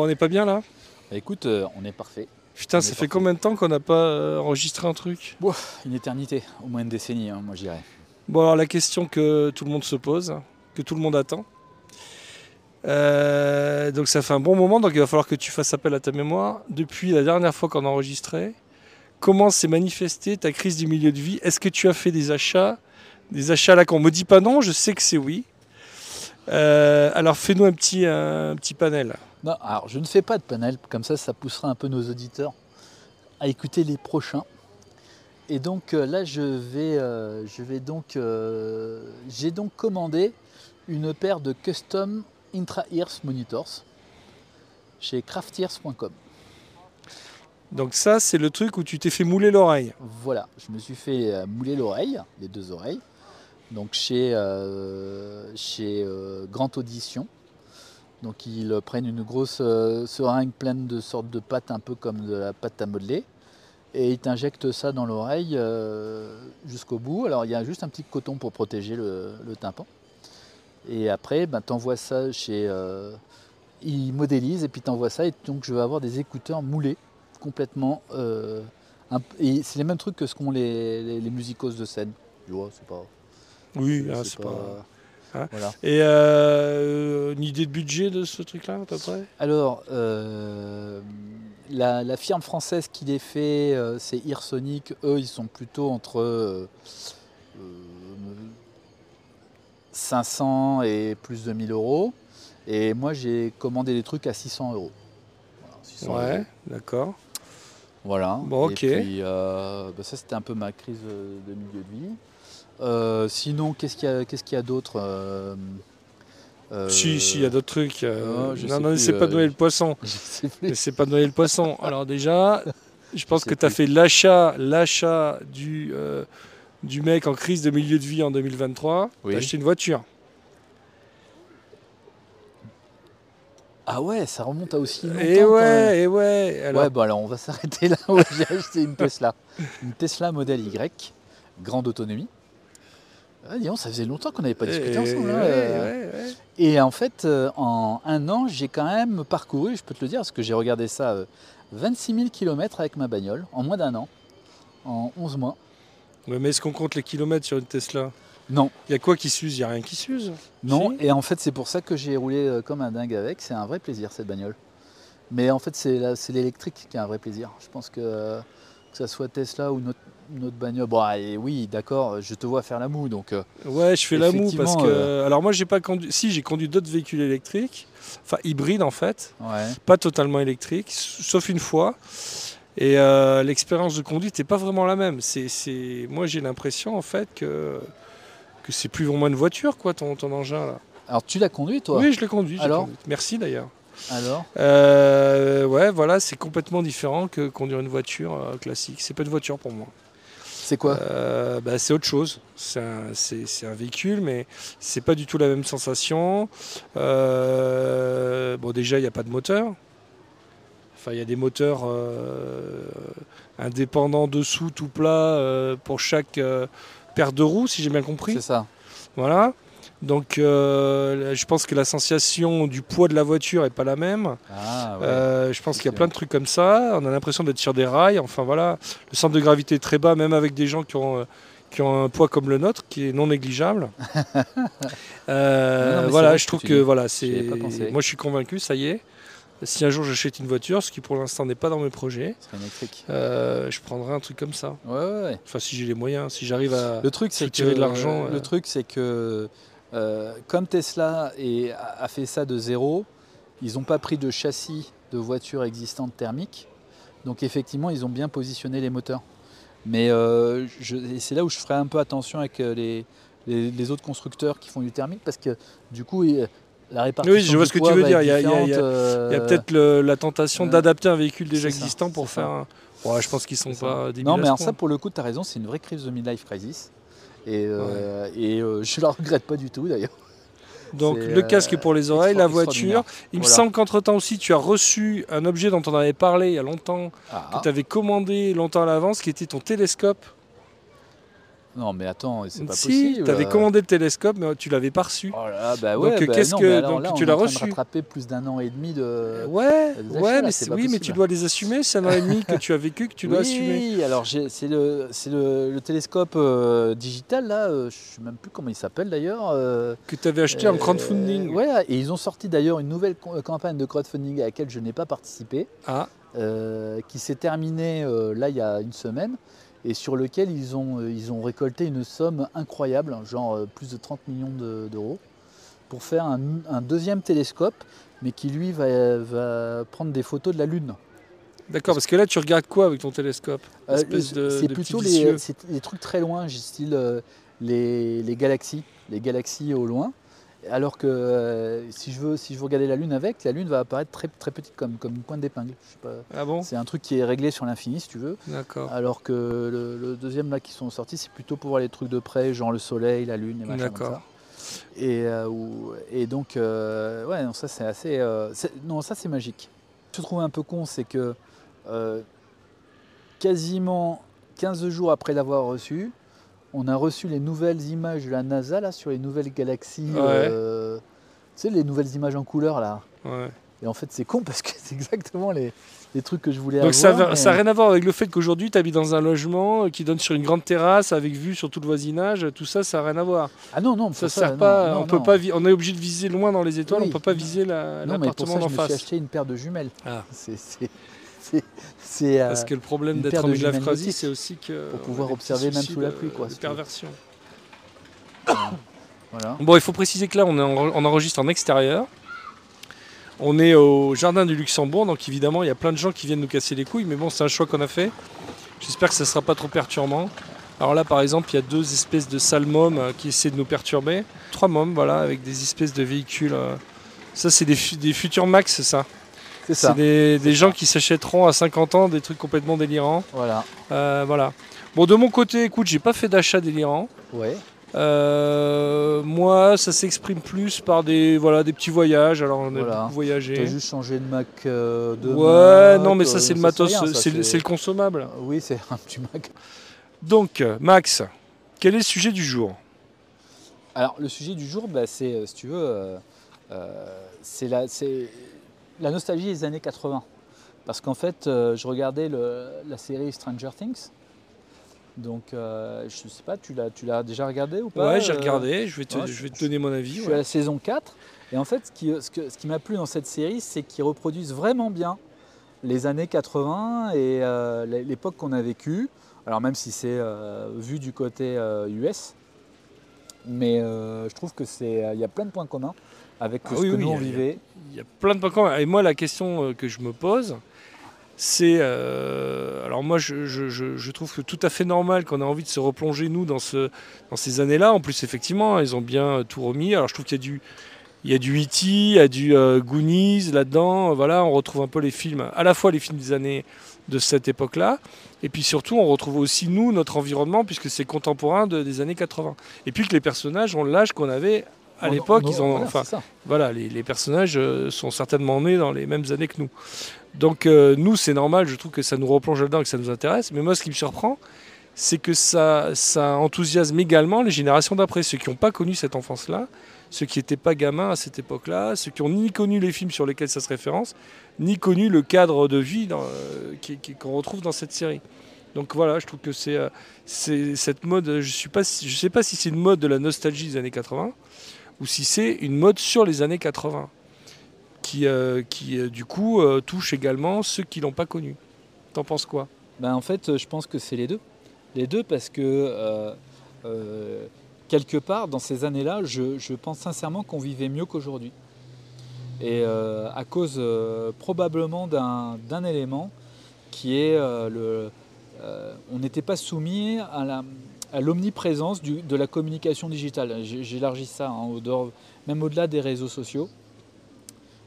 on n'est pas bien là? Bah, écoute, euh, on est parfait. Putain, On ça fait combien de temps qu'on n'a pas euh, enregistré un truc? Une éternité, au moins une décennie, hein, moi je dirais. Bon, alors la question que tout le monde se pose, que tout le monde attend. Euh, donc ça fait un bon moment, donc il va falloir que tu fasses appel à ta mémoire. Depuis la dernière fois qu'on a enregistré, comment s'est manifestée ta crise du milieu de vie? Est-ce que tu as fait des achats? Des achats là qu'on me dit pas non, je sais que c'est oui. Euh, alors fais-nous un petit, un petit panel. Non, alors je ne fais pas de panel, comme ça, ça poussera un peu nos auditeurs à écouter les prochains. Et donc euh, là, je vais, euh, je vais donc, euh, j'ai donc commandé une paire de custom intra-ears monitors chez craftears.com. Donc ça, c'est le truc où tu t'es fait mouler l'oreille. Voilà, je me suis fait mouler l'oreille, les deux oreilles, donc chez, euh, chez euh, Grand Audition. Donc ils prennent une grosse euh, seringue pleine de sortes de pâtes, un peu comme de la pâte à modeler, et ils t'injectent ça dans l'oreille euh, jusqu'au bout. Alors il y a juste un petit coton pour protéger le, le tympan. Et après, ben, tu envoies ça chez... euh, ils modélisent et puis tu envoies ça, et donc je vais avoir des écouteurs moulés complètement... et c'est les mêmes trucs que ce qu'ont les, les, de scène. Tu vois, c'est pas. Oui, c'est- ah, pas... hein. Voilà. Et euh, une idée de budget de ce truc-là, à peu près? Alors, euh, la, la firme française qui les fait, euh, c'est Earsonic. Eux, ils sont plutôt entre euh, euh, 500 et plus de 1000 euros. Et moi, j'ai commandé des trucs à 600 euros. Voilà, 600 Ouais, d'accord. Voilà. Bon, Et ok. puis, euh, bah, ça, c'était un peu ma crise de milieu de vie. Euh, sinon, qu'est-ce qu'il y a, qu'est-ce qu'il y a d'autre euh, euh, Si, si, il y a d'autres trucs. euh, non, non, c'est pas de noyer le poisson. C'est pas de noyer le poisson. Alors déjà, je pense que tu as fait l'achat, l'achat du, du mec en crise de milieu de vie en 2023. Oui. T'as acheté une voiture. Ah ouais, ça remonte à aussi longtemps. Et même. ouais, et ouais. Alors, ouais, bah alors on va s'arrêter là où j'ai acheté une Tesla. Une Tesla modèle Y, grande autonomie. Ah, dis donc, ça faisait longtemps qu'on n'avait pas discuté ensemble. hein, ouais, ouais, ouais. Et en fait, euh, en un an, j'ai quand même parcouru, je peux te le dire, parce que j'ai regardé ça, euh, 26 000 km avec ma bagnole, en moins d'un an, en 11 mois. Mais est-ce qu'on compte les kilomètres sur une Tesla? Non, Il y a quoi qui s'use? Il y a rien qui s'use? non, Si. et en fait, c'est pour ça que j'ai roulé euh, comme un dingue avec. C'est un vrai plaisir, cette bagnole. Mais en fait, c'est l'électrique qui a un vrai plaisir. Je pense que, euh, que ça soit Tesla ou notre, notre bagnole. Bon, et oui, d'accord, je te vois faire la moue, donc. euh, Ouais, je fais la moue parce que. euh, Alors moi, j'ai pas conduit. Si, j'ai conduit d'autres véhicules électriques, enfin hybrides en fait. ouais. pas totalement électrique, s- sauf une fois. Et euh, l'expérience de conduite n'est pas vraiment la même. C'est, Moi, j'ai l'impression en fait que, que c'est plus vraiment une voiture, quoi, ton, ton engin là. Alors, tu l'as conduit, toi? Oui, je l'ai conduit. Alors? conduit. Merci d'ailleurs. Alors? Euh, ouais, voilà, c'est complètement différent que conduire une voiture euh, classique. C'est pas une voiture pour moi. C'est quoi Euh, bah, c'est autre chose. C'est un, véhicule, mais c'est pas du tout la même sensation. Euh, bon, déjà, il n'y a pas de moteur. Enfin, il y a des moteurs euh, indépendants dessous, tout plat, pour chaque paire de roues, si j'ai bien compris. C'est ça. Voilà. Donc, euh, je pense que la sensation du poids de la voiture est pas la même. Ah, ouais. Euh, je pense qu'il y a plein de trucs comme ça. On a l'impression d'être sur des rails. Enfin voilà, le centre de gravité est très bas, même avec des gens qui ont, euh, qui ont un poids comme le nôtre, qui est non négligeable. Euh, Non, non, voilà, je que trouve que dis. voilà, c'est. Moi, je suis convaincu. Ça y est. Si un jour j'achète une voiture, ce qui pour l'instant n'est pas dans mes projets, euh, je prendrai un truc comme ça. Ouais, ouais, ouais. Enfin, si j'ai les moyens, si j'arrive à. Le truc, c'est que soutirer de l'argent, Le euh. truc, c'est que euh, comme Tesla est- a fait ça de zéro, ils n'ont pas pris de châssis de voitures existantes thermiques. Donc effectivement, ils ont bien positionné les moteurs. Mais euh, c'est là où je ferai un peu attention avec euh, les, les- les autres constructeurs qui font du thermique, parce que du coup, la répartition Oui, je vois ce que tu veux dire. Il y a- euh, peut-être la tentation d'adapter un véhicule déjà ça, existant pour faire un. Ouais, je pense qu'ils sont C'est ça. pas Non, mais alors ça, pour le coup, tu as raison, c'est une vraie crise de midlife crisis. Et, euh, et euh, je la regrette pas du tout d'ailleurs. Donc le euh, casque pour les oreilles, la voiture. Il me semble qu'entre-temps aussi, tu as reçu un objet dont on avait parlé il y a longtemps, Ah, que tu avais commandé longtemps à l'avance, qui était ton télescope. Non, mais attends, c'est pas si, possible. tu avais commandé le télescope, mais tu l'avais pas reçu. Oh là bah Donc, ouais, bah qu'est-ce que- alors donc là, tu l'as reçu. de rattraper plus d'un an et demi de. Ouais, ouais, mais, oui, mais tu dois les assumer. C'est un an et demi que tu as vécu, que tu dois oui, assumer. alors j'ai- c'est le, c'est le, le télescope euh, digital là, euh, je sais même plus comment il s'appelle d'ailleurs. euh, Que tu avais acheté en euh, crowdfunding. Ouais, et ils ont sorti d'ailleurs une nouvelle campagne de crowdfunding à laquelle je n'ai pas participé. Ah, euh, qui s'est terminé euh, là il y a une semaine et sur lequel ils ont, euh, ils ont récolté une somme incroyable, genre euh, plus de 30 millions de- d'euros, pour faire un, un deuxième télescope, mais qui lui va, va prendre des photos de la Lune. d'accord, parce que là, tu regardes quoi avec ton télescope? Euh, c'est plutôt les, trucs très loin, style les, les galaxies, les galaxies au loin. Alors que euh, si, je veux, si je veux regarder la Lune avec, la Lune va apparaître très, très petite comme, comme une pointe d'épingle. Je sais pas. Ah bon? C'est un truc qui est réglé sur l'infini si tu veux. D'accord. Alors que le, le deuxième là qui sont sortis, c'est plutôt pour voir les trucs de près, genre le soleil, la lune et machin D'accord. ça. Et, euh, et donc, euh, ouais, non, ça c'est assez. non, ça c'est magique. Ce que je trouve un peu con, c'est que quasiment 15 jours après l'avoir reçu, on a reçu les nouvelles images de la NASA là sur les nouvelles galaxies. Ouais. euh, tu sais, les nouvelles images en couleur là. Ouais. Et en fait, c'est con parce que c'est exactement les, les trucs que je voulais Donc ça avoir. n'a mais- ça a rien à voir avec le fait qu'aujourd'hui tu habites dans un logement euh, qui donne sur une grande terrasse avec vue sur tout le voisinage, tout ça ça n'a rien à voir. Ah non, non, Ça sert non, pas, non, on peut non. pas on est obligé de viser loin dans les étoiles, Oui. on peut pas viser la- Non, mais pour l'appartement ça, je d'en me suis face. acheté une paire de jumelles. Ah. C'est, c'est, euh, Parce que le problème d'être en nautiques c'est aussi que pour pouvoir a des observer même sous la pluie, quoi, de perversion. voilà. Bon, il faut préciser que là, on, est en- on enregistre en extérieur. On est au jardin du Luxembourg, donc évidemment, il y a plein de gens qui viennent nous casser les couilles, mais bon, c'est un choix qu'on a fait. J'espère que ça ne sera pas trop perturbant. Alors là, par exemple, il y a deux espèces de sales mômes euh, qui essaient de nous perturber. Trois mômes, voilà, avec des espèces de véhicules. euh. Ça, c'est des, des futurs Max, ça? C'est ça. C'est des, des gens qui s'achèteront à 50 ans des trucs complètement délirants. Voilà. Euh, voilà. Bon, de mon côté, écoute, j'ai pas fait d'achat délirant. Ouais. Euh, moi, ça s'exprime plus par des, voilà, des petits voyages. Alors, on a Voilà. beaucoup voyagé. T'as juste changé de Mac euh, de Ouais, Mac, non, mais ça, c'est le matos, c'est le, consommable. Oui, c'est un petit Mac. Donc, Max, quel est le sujet du jour? Alors, le sujet du jour, bah, c'est, si tu veux, euh, c'est, la, c'est la nostalgie des années 80. Parce qu'en fait, euh, je regardais le- la série Stranger Things. Donc, euh, je sais pas, tu l'as, tu l'as déjà regardé ou pas Ouais, j'ai euh, regardé, je vais te, ouais, je je- vais te donner mon avis. Je suis ouais. à la saison 4. Et en fait, ce qui, ce que- ce qui m'a plu dans cette série, c'est qu'ils reproduisent vraiment bien les années 80 et euh, l'é- l'époque qu'on a vécue. Alors même si c'est vu du côté US, mais je trouve que c'est, il y a plein de points communs avec Ah ce oui, que oui, nous il y on vivait. Il y a plein de points. Et moi, la question euh, que je me pose, c'est. euh, alors, moi, je, je- je- je trouve que tout à fait normal qu'on ait envie de se replonger, nous, dans, ce, dans ces années-là. En plus, effectivement, ils ont bien euh, tout remis. Alors, je trouve qu'il y a du. Il y a du E.T., il y a du euh, Goonies là-dedans. Voilà, on retrouve un peu les films, à la fois les films des années de cette époque-là, et puis surtout, on retrouve aussi, nous, notre environnement, puisque c'est contemporain de- des années 80. Et puis que les personnages ont l'âge qu'on avait à l'époque. Ils ont, enfin, voilà, les, les personnages euh, sont certainement nés dans les mêmes années que nous. Donc euh, nous, c'est normal, je trouve que ça nous replonge là-dedans et que ça nous intéresse. Mais moi, ce qui me surprend, c'est que ça, ça enthousiasme également les générations d'après, ceux qui n'ont pas connu cette enfance-là, ceux qui n'étaient pas gamins à cette époque-là, ceux qui n'ont ni connu les films sur lesquels ça se référence, ni connu le cadre de vie euh, qu'on retrouve dans cette série. Donc voilà, je trouve que c'est, euh, cette mode, je je sais pas si c'est une mode de la nostalgie des années 80 ou si c'est une mode sur les années 80 qui, euh, qui euh, du coup, euh, touche également ceux qui l'ont pas connu. T'en penses quoi? Ben, en fait, je pense que c'est les deux. Les deux parce que quelque part, dans ces années-là, je, je pense sincèrement qu'on vivait mieux qu'aujourd'hui. Et à cause probablement d'un élément qui est le... on n'était pas soumis à la- à l'omniprésence de la communication digitale. J'élargis ça, hein, même au-delà des réseaux sociaux.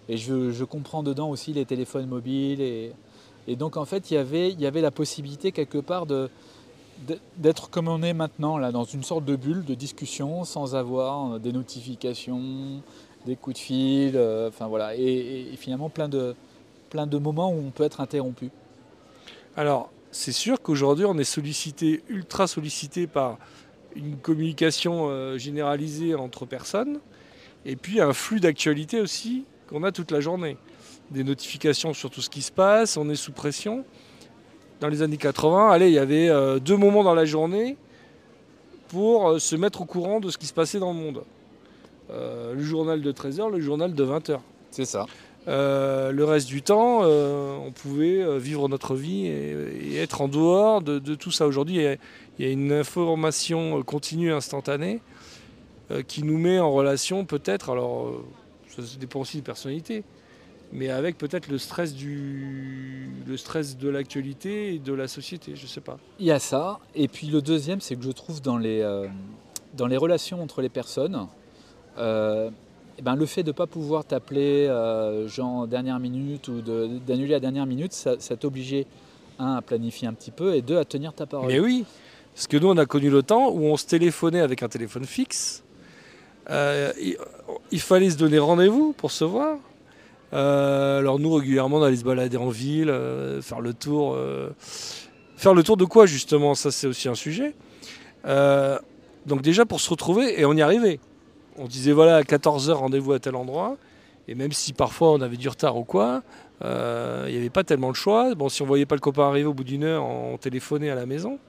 Et je, comprends dedans aussi les téléphones mobiles. Et, donc en fait, il y avait, la possibilité quelque part d'être comme on est maintenant, là, dans une sorte de bulle de discussion, sans avoir des notifications, des coups de fil, euh, enfin voilà, et finalement plein de, plein de moments où on peut être interrompu. Alors, c'est sûr qu'aujourd'hui, on est sollicité, ultra sollicité par une communication euh, généralisée entre personnes, et puis un flux d'actualité aussi qu'on a toute la journée. Des notifications sur tout ce qui se passe, on est sous pression. Dans les années 80, allez, il y avait euh, deux moments dans la journée pour euh, se mettre au courant de ce qui se passait dans le monde. Le journal de 13h, le journal de 20h. C'est ça. Euh, le reste du temps, euh, on pouvait euh, vivre notre vie et, être en dehors de, tout ça. Aujourd'hui, il y a- une information continue, instantanée, qui nous met en relation peut-être, alors ça dépend aussi des personnalités, mais avec peut-être le stress du, le stress de l'actualité et de la société, je sais pas. Il y a ça. Et puis le deuxième, c'est que je trouve dans les, dans les relations entre les personnes, eh ben, le fait de ne pas pouvoir t'appeler euh, genre dernière minute ou d'annuler à dernière minute, ça, t'obligeait, un, à planifier un petit peu et deux, à tenir ta parole. Mais oui, parce que nous, on a connu le temps où on se téléphonait avec un téléphone fixe. Euh, il, fallait se donner rendez-vous pour se voir. Euh, alors nous, régulièrement, on allait se balader en ville, faire le tour. faire le tour de quoi, justement? Ça, c'est aussi un sujet. Donc déjà, pour se retrouver, et on y arrivait. On disait, voilà, à 14h, rendez-vous à tel endroit. Et même si parfois on avait du retard ou quoi, euh, il n'y avait pas tellement le choix. Bon, si on voyait pas le copain arriver au bout d'une heure, on téléphonait à la maison.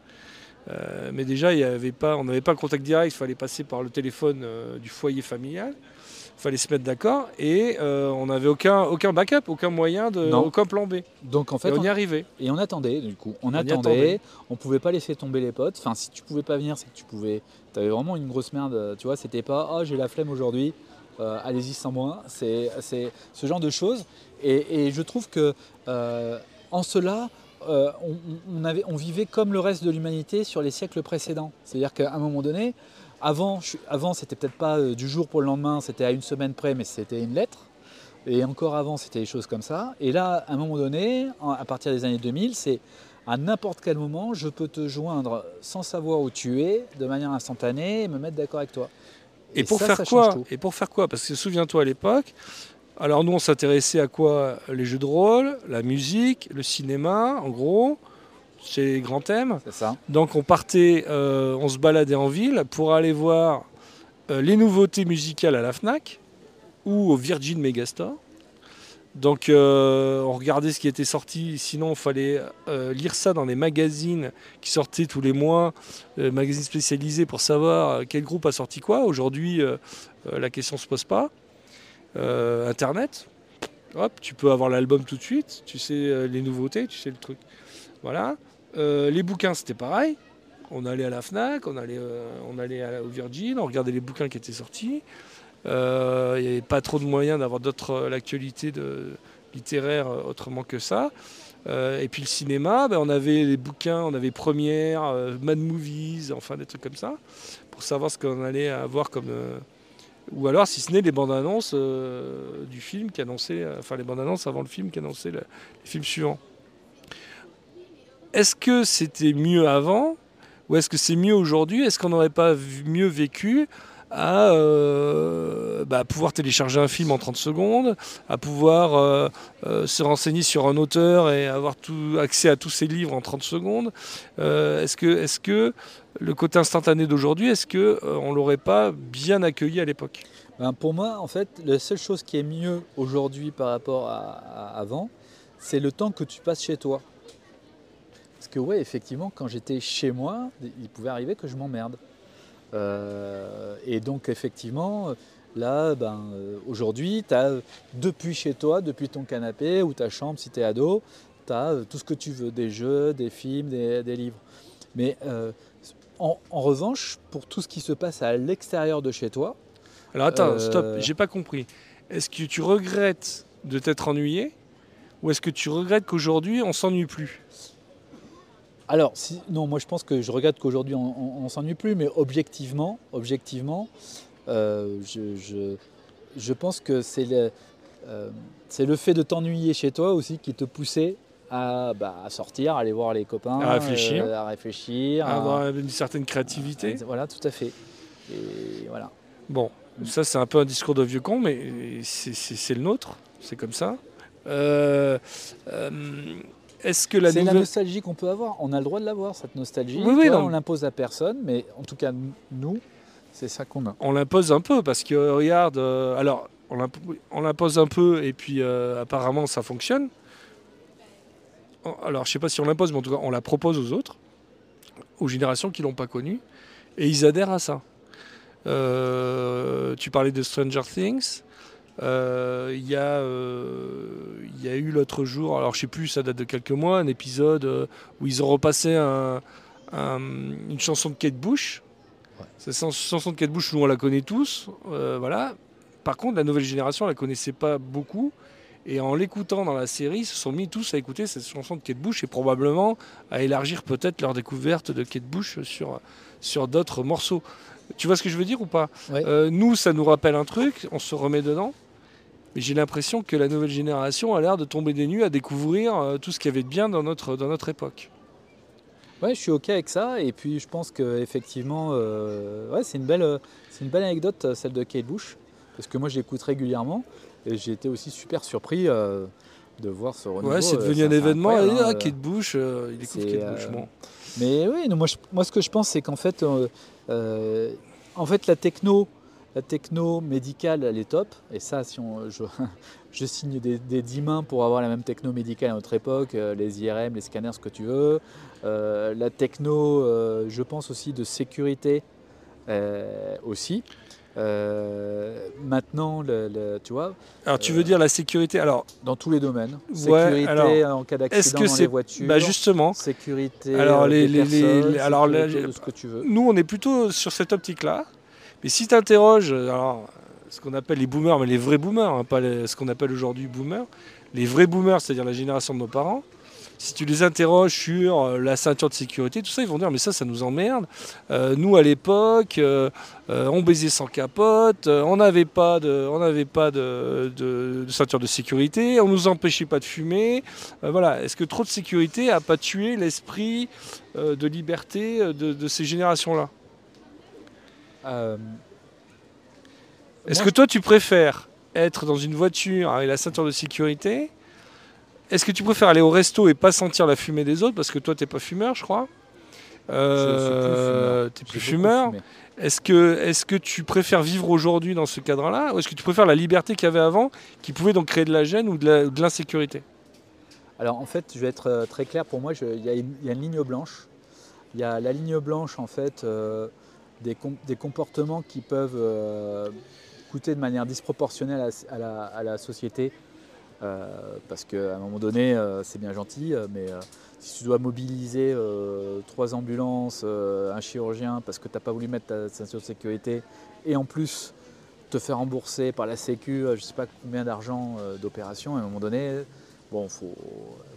Euh, mais déjà, y avait pas, on n'avait pas le contact direct, il fallait passer par le téléphone euh, du foyer familial. Il fallait se mettre d'accord. Et euh, on n'avait aucun, aucun backup, aucun moyen, de, Non. aucun plan B. Donc en fait, et on y arrivait. Et on attendait, du coup. On, attendait, attendait. on pouvait pas laisser tomber les potes. Enfin, si tu pouvais pas venir, c'est que tu pouvais. Tu avais vraiment une grosse merde, tu vois. C'était pas, ah, j'ai la flemme aujourd'hui, euh, allez-y sans moi. C'est c'est ce genre de choses. Et, et je trouve que, euh, en cela, euh, on, on avait, on vivait comme le reste de l'humanité sur les siècles précédents. C'est-à-dire qu'à un moment donné, avant, je- avant c'était peut-être pas euh, du jour pour le lendemain, c'était à une semaine près, mais c'était une lettre. Et encore avant, c'était des choses comme ça. Et là, à un moment donné, à partir des années 2000, c'est à n'importe quel moment, je peux te joindre sans savoir où tu es, de manière instantanée, et me mettre d'accord avec toi. Et, pour ça, faire ça change quoi. Et pour faire quoi? Parce que souviens-toi à l'époque, alors nous on s'intéressait à quoi? Les jeux de rôle, la musique, le cinéma, en gros, grands thèmes. C'est ça. Donc on partait, euh, on se baladait en ville pour aller voir euh, les nouveautés musicales à la FNAC ou au Virgin Megastore. Donc euh, on regardait ce qui était sorti, sinon il fallait lire ça dans les magazines qui sortaient tous les mois, magazines spécialisés pour savoir quel groupe a sorti quoi. Aujourd'hui la question ne se pose pas. Internet, hop, tu peux avoir l'album tout de suite, tu sais les nouveautés, tu sais le truc. Voilà. Euh, les bouquins, c'était pareil. On allait à la FNAC, on allait, euh, au Virgin, on regardait les bouquins qui étaient sortis. Euh, Il n'y avait pas trop de moyens d'avoir d'autres l'actualité littéraire autrement que ça. Et puis le cinéma, ben, on avait les bouquins, on avait Première, Mad Movies, enfin des trucs comme ça, pour savoir ce qu'on allait avoir comme... ou alors, si ce n'est les bandes annonces euh, du film qui annonçait, enfin les bandes annonces avant le film qui annonçaient le- les films suivants. Est-ce que c'était mieux avant ou est-ce que c'est mieux aujourd'hui? Est-ce qu'on n'aurait pas mieux vécu à euh, bah, pouvoir télécharger un film en 30 secondes, à pouvoir euh, euh, se renseigner sur un auteur et avoir accès à tous ses livres en 30 secondes? Est-ce que, le côté instantané d'aujourd'hui, est-ce qu'on ne l'aurait pas bien accueilli à l'époque? Ben, pour moi, en fait, la seule chose qui est mieux aujourd'hui par rapport à avant, c'est le temps que tu passes chez toi. Parce que ouais, effectivement, quand j'étais chez moi, il pouvait arriver que je m'emmerde. Euh, et donc effectivement, Là, ben, aujourd'hui, tu as depuis chez toi, depuis ton canapé ou ta chambre si tu es ado, tu as tout ce que tu veux, des jeux, des films, des, des livres. Mais euh, en, en revanche, pour tout ce qui se passe à l'extérieur de chez toi, Alors attends, Euh, stop, j'ai pas compris. Est-ce que tu regrettes de t'être ennuyé ou est-ce que tu regrettes qu'aujourd'hui on s'ennuie plus? Alors, si, non, moi je pense que je regrette qu'aujourd'hui on, on s'ennuie plus, mais objectivement, objectivement, euh, je, je- je pense que c'est le, euh, c'est le fait de t'ennuyer chez toi aussi qui te poussait à, bah, à sortir, à aller voir les copains, À réfléchir. euh, à réfléchir, à- Avoir une certaine créativité à- voilà, tout à fait. Et voilà. Bon, ça c'est un peu un discours de vieux con, mais c'est le nôtre, c'est comme ça. Est-ce que la C'est la nostalgie qu'on peut avoir. On a le droit de l'avoir cette nostalgie. Oui, oui, Toi, non. on l'impose à personne, mais en tout cas nous, c'est ça qu'on a. on l'impose un peu parce que regarde, euh, alors on l'imp- on l'impose un peu et puis euh, apparemment ça fonctionne. Alors je sais pas si on l'impose, mais en tout cas on la propose aux autres, aux générations qui l'ont pas connue, et ils adhèrent à ça. Euh, tu parlais de Stranger Things. Euh, Il y, a, euh, y a eu l'autre jour, alors je sais plus, ça date de quelques mois, un épisode euh, où ils ont repassé un- un- une chanson de Kate Bush. Cette chan- chanson de Kate Bush, nous on la connaît tous. voilà. Par contre, la nouvelle génération, elle la connaissait pas beaucoup. Et en l'écoutant dans la série, ils se sont mis tous à écouter cette chanson de Kate Bush et probablement à élargir peut-être leur découverte de Kate Bush sur, sur d'autres morceaux. Tu vois ce que je veux dire ou pas? Ouais. Nous, ça nous rappelle un truc, on se remet dedans. Mais j'ai l'impression que la nouvelle génération a l'air de tomber des nues à découvrir euh, tout ce qu'il y avait de bien dans notre, dans notre époque. Ouais, je suis ok avec ça. Et puis je pense que effectivement, euh, ouais, c'est une belle, c'est une belle anecdote euh, celle de Kate Bush, parce que moi je l'écoute régulièrement et j'ai été aussi super surpris euh, de voir ce renouveau. Ouais, c'est devenu un événement. et, ah, hein, Kate Bush, il écoute Kate Bush. Bon. Mais oui, non, moi, je- moi ce que je pense c'est qu'en fait, en fait la techno, la techno médicale elle est top. Et ça, si on, je, je signe des, des 10 mains pour avoir la même techno médicale à notre époque, euh, les IRM, les scanners, ce que tu veux. Euh, la techno, euh, je pense aussi de sécurité euh, aussi. Euh, maintenant, le- le- tu vois, Alors, tu veux dire la sécurité Alors, dans tous les domaines, Ouais, sécurité alors, en cas d'accident que dans les voitures, bah justement, sécurité Alors, les- des les- les- personnes, les- alors, là, sécurité j'ai- de ce que tu veux. nous, on est plutôt sur cette optique-là. Mais si tu interroges, alors, ce qu'on appelle les boomers, mais les vrais boomers, hein, pas ce qu'on appelle aujourd'hui boomers, les vrais boomers, c'est-à-dire la génération de nos parents, si tu les interroges sur euh, la ceinture de sécurité, tout ça, ils vont dire mais ça, ça nous emmerde. Euh, nous, à l'époque, euh, euh, on baisait sans capote, euh, on n'avait pas, de, on pas de, ceinture de sécurité, on nous empêchait pas de fumer. Euh, voilà. Est-ce que trop de sécurité a pas tué l'esprit euh, de liberté euh, de, ces générations-là? Euh, Est-ce moi, que toi, tu préfères être dans une voiture avec la ceinture de sécurité? Est-ce que tu préfères aller au resto et pas sentir la fumée des autres? Parce que toi, t'es pas fumeur, je crois. Euh, T'es plus fumeur. fumé. Est-ce que, est que tu préfères vivre aujourd'hui dans ce cadre-là? Ou est-ce que tu préfères la liberté qu'il y avait avant, qui pouvait donc créer de la gêne ou de l'insécurité? Alors en fait, je vais être euh, très clair. Pour moi, il y, a une il y a une ligne blanche. Il y a la ligne blanche en fait euh, des, com- des comportements qui peuvent euh, coûter de manière disproportionnelle à, la- société. Euh, parce qu'à un moment donné, euh, c'est bien gentil, mais si tu dois mobiliser trois ambulances, un chirurgien, parce que tu n'as pas voulu mettre ta ceinture de sécurité, et en plus te faire rembourser par la Sécu, je ne sais pas combien d'argent d'opération, à un moment donné, bon, faut,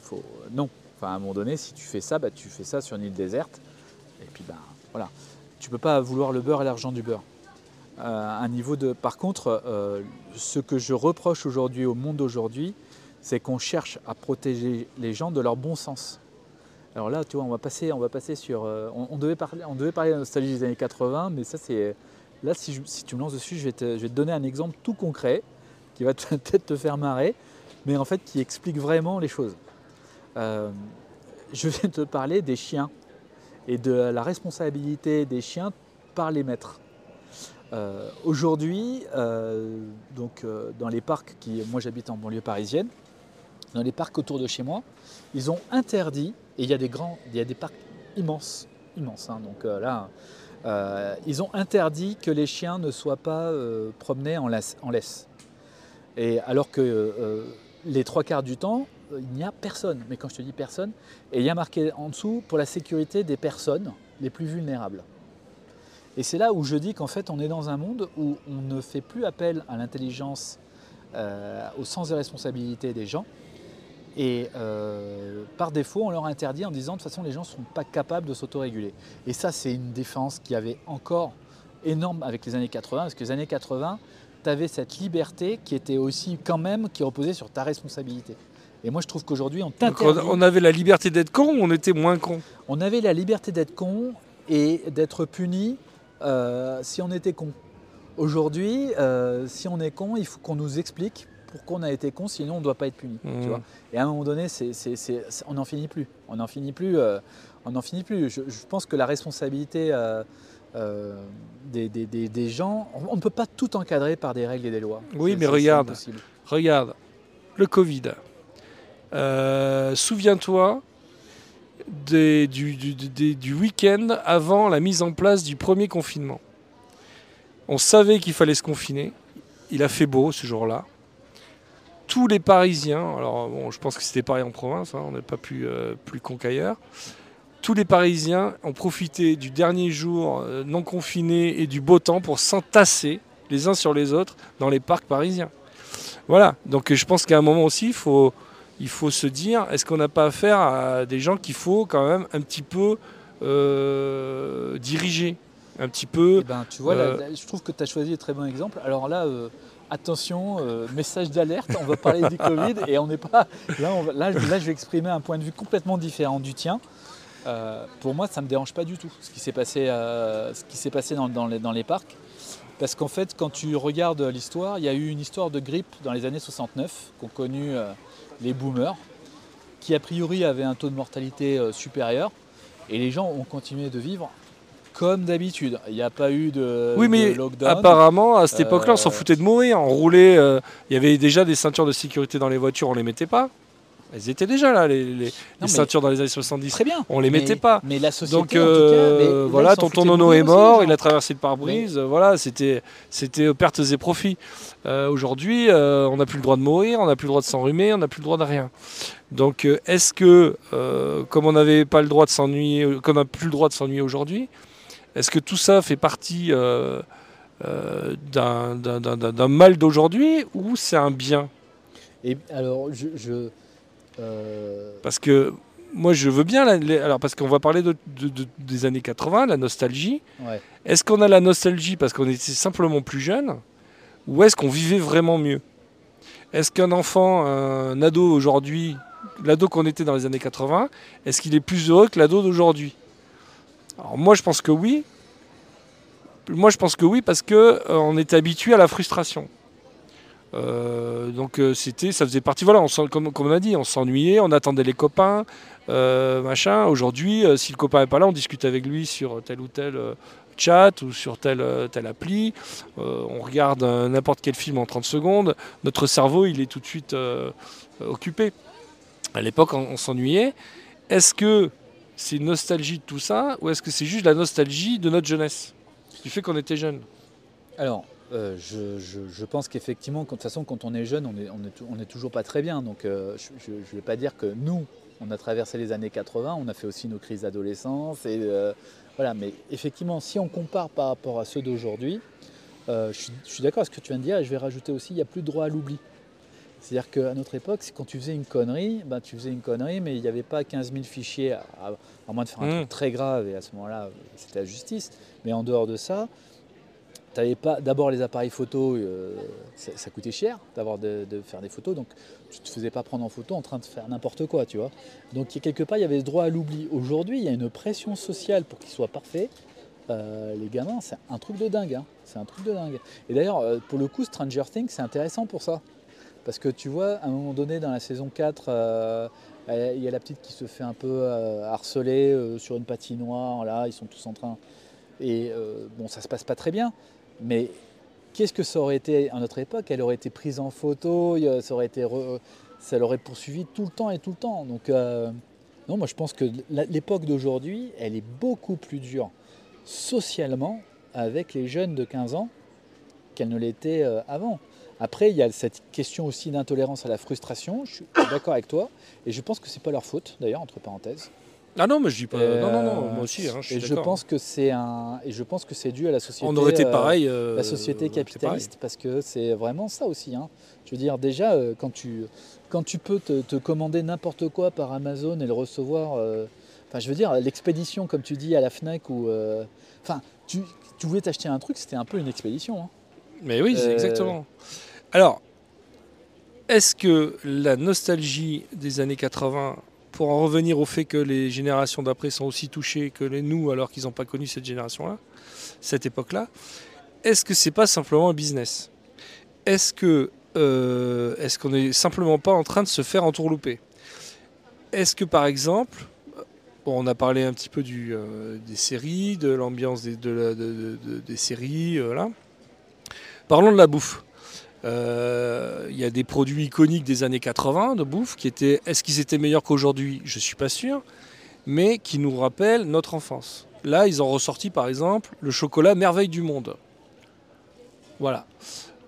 faut, non. Enfin, à un moment donné, si tu fais ça, bah, tu fais ça sur une île déserte, et puis ben voilà. Tu peux pas vouloir le beurre et l'argent du beurre. Euh, un niveau de. Par contre, euh, ce que je reproche aujourd'hui au monde d'aujourd'hui, c'est qu'on cherche à protéger les gens de leur bon sens. Alors là, tu vois, on va passer, on va passer sur. euh, on, devait parler, on devait parler de la nostalgie des années 80, mais ça c'est. Là, si, tu me lances dessus, je vais, te, je vais te donner un exemple tout concret qui va peut-être te faire marrer, mais en fait qui explique vraiment les choses. Je vais te parler des chiens et de la responsabilité des chiens par les maîtres. Euh, Aujourd'hui, euh, euh, dans les parcs, qui, moi j'habite en banlieue parisienne, dans les parcs autour de chez moi, ils ont interdit, et il y a des grands, il y a des parcs immenses, immenses. hein, donc là, ils ont interdit que les chiens ne soient pas promenés en laisse, en laisse. Et alors que les trois quarts du temps, il n'y a personne. Mais quand je te dis personne, et il y a marqué en dessous pour la sécurité des personnes les plus vulnérables. Et c'est là où je dis qu'en fait, on est dans un monde où on ne fait plus appel à l'intelligence, euh, au sens de responsabilité des gens. Et euh, par défaut, on leur interdit en disant de toute façon, les gens ne sont pas capables de s'autoréguler. Et ça, c'est une défense qui avait encore énorme avec les années 80, parce que les années 80, tu avais cette liberté qui était aussi quand même, qui reposait sur ta responsabilité. Et moi, je trouve qu'aujourd'hui, on t'interdit. on, avait la liberté d'être con ou on était moins con On avait la liberté d'être con et d'être puni euh, si on était con. Aujourd'hui, euh, si on est con, il faut qu'on nous explique pourquoi on a été con, sinon on ne doit pas être puni. Mmh. Tu vois et à un moment donné, on n'en finit plus. On n'en finit plus. euh, on n'en finit plus. Je, je pense que la responsabilité euh, euh, des, des- des- des gens, on ne peut pas tout encadrer par des règles et des lois. Oui, mais regarde. Regarde, le Covid. Euh, Souviens-toi du, week-end avant la mise en place du premier confinement. On savait qu'il fallait se confiner. Il a fait beau ce jour-là. Tous les Parisiens, alors je pense que c'était pareil en province, hein, on n'est pas plus, euh, plus con qu'ailleurs. Tous les Parisiens ont profité du dernier jour euh, non confiné et du beau temps pour s'entasser les uns sur les autres dans les parcs parisiens. Voilà, donc je pense qu'à un moment aussi, il faut, il faut se dire, est-ce qu'on n'a pas affaire à des gens qu'il faut quand même un petit peu euh, diriger un petit peu. Eh ben, tu vois, Euh, là, je trouve que tu as choisi un très bon exemple. Alors là, euh, attention, euh, message d'alerte, on va parler du Covid et on n'est pas. Là, on va- là, je- là, je vais exprimer un point de vue complètement différent du tien. Pour moi, ça ne me dérange pas du tout ce qui s'est passé, ce qui s'est passé dans, dans les, dans les parcs. Parce qu'en fait, quand tu regardes l'histoire, il y a eu une histoire de grippe dans les années 69 qu'ont connu euh, les boomers, qui a priori avait un taux de mortalité euh, supérieur. Et les gens ont continué de vivre comme d'habitude. Il n'y a pas eu de, Oui, mais de lockdown. apparemment, à cette époque-là, on s'en Euh, foutait de mourir. On roulait, euh, il y avait déjà des ceintures de sécurité dans les voitures, on les mettait pas. Elles étaient déjà là, les, les- les mais- ceintures dans les années 70. Très bien. On les Mais- mettait pas. Mais la société, Donc en tout cas, euh, mais là, voilà, tonton Nono est mort, il a traversé le pare-brise, euh, voilà, c'était c'était pertes et profits. Euh, Aujourd'hui, euh, on n'a plus le droit de mourir, on n'a plus le droit de s'enrhumer, on n'a plus le droit de rien. Donc euh, est-ce que, euh, comme on n'avait pas le droit de s'ennuyer, qu'on n'a plus le droit de s'ennuyer aujourd'hui, est-ce que tout ça fait partie euh, euh, d'un d'un- d'un- d'un- d'un mal d'aujourd'hui ou c'est un bien? Et alors, je. je, euh, Parce que moi, je veux bien. la- les- alors, parce qu'on va parler de- de- de- des années 80, la nostalgie. ouais. Est-ce qu'on a la nostalgie parce qu'on était simplement plus jeune Ou est-ce qu'on vivait vraiment mieux? Est-ce qu'un enfant, un ado aujourd'hui, l'ado qu'on était dans les années 80, est-ce qu'il est plus heureux que l'ado d'aujourd'hui? Alors moi je pense que oui. Moi je pense que oui parce que euh, on était habitué à la frustration. Euh, donc euh, c'était, ça faisait partie. Voilà, on comme, on a dit, on s'ennuyait, on attendait les copains, euh, machin. Aujourd'hui, si le copain n'est pas là, on discute avec lui sur tel ou tel chat ou sur telle, appli. On regarde n'importe quel film en 30 secondes. Notre cerveau, il est tout de suite occupé. À l'époque, on, on s'ennuyait. Est-ce que c'est une nostalgie de tout ça ou est-ce que c'est juste la nostalgie de notre jeunesse? Du fait qu'on était jeune. Alors, euh, je, je- je pense qu'effectivement, de toute façon, quand on est jeune, on est, on est, tou- on est toujours pas très bien. Donc, euh, je ne vais pas dire que nous, on a traversé les années 80, on a fait aussi nos crises d'adolescence. Et, euh, voilà, mais effectivement, si on compare par rapport à ceux d'aujourd'hui, je suis, je suis d'accord avec ce que tu viens de dire et je vais rajouter aussi, il n'y a plus de droit à l'oubli. C'est-à-dire qu'à notre époque, quand tu faisais une connerie, ben, tu faisais une connerie, mais il n'y avait pas 15 000 fichiers, à, à- à moins de faire un Mm. truc très grave, et à ce moment-là, c'était la justice. Mais en dehors de ça, D'abord les appareils photo, euh, ça, coûtait cher d'avoir de, faire des photos, donc tu te faisais pas prendre en photo en train de faire n'importe quoi, tu vois. Donc quelque part il y avait ce droit à l'oubli. Aujourd'hui il y a une pression sociale pour qu'il soit parfait. Euh, les gamins c'est un truc de dingue, hein. c'est un truc de dingue. Et d'ailleurs euh, pour le coup Stranger Things c'est intéressant pour ça, parce que tu vois à un moment donné dans la saison 4 euh, il y a la petite qui se fait un peu harceler sur une patinoire, là ils sont tous en train et bon ça se passe pas très bien. Mais qu'est-ce que ça aurait été à notre époque? Elle aurait été prise en photo, ça aurait l'aurait poursuivi tout le temps et tout le temps. Donc euh, non, moi je pense que l'époque d'aujourd'hui, elle est beaucoup plus dure socialement avec les jeunes de 15 ans qu'elle ne l'était euh, avant. Après, il y a cette question aussi d'intolérance à la frustration. Je suis d'accord avec toi. Et je pense que c'est pas leur faute, d'ailleurs, entre parenthèses. Ah non, mais je dis pas. non, non, non, Euh, moi aussi, hein, je suis et je pense que c'est un. Et je pense que c'est dû à la société. On aurait été euh, pareil. euh, la société on aurait été capitaliste, parce que c'est vraiment ça aussi. hein. Je veux dire, déjà, euh, quand tu, quand tu peux te, te commander n'importe quoi par Amazon et le recevoir, euh, enfin, je veux dire, l'expédition, comme tu dis, à la Fnac, ou, euh, enfin, tu, tu voulais t'acheter un truc, c'était un peu une expédition. hein. Mais oui, Euh, exactement. Alors, est-ce que la nostalgie des années 80, pour en revenir au fait que les générations d'après sont aussi touchées que les nous, alors qu'ils n'ont pas connu cette génération-là, cette époque-là, est-ce que c'est pas simplement un business? Est-ce que euh, est-ce qu'on n'est simplement pas en train de se faire entourlouper? Est-ce que par exemple, on a parlé un petit peu euh, des séries, de l'ambiance des, séries, euh. Parlons de la bouffe. Euh, Il y a des produits iconiques des années 80 de bouffe qui étaient. Est-ce qu'ils étaient meilleurs qu'aujourd'hui? Je suis pas sûr, mais qui nous rappellent notre enfance. Là, ils ont ressorti par exemple le chocolat merveille du monde. Voilà.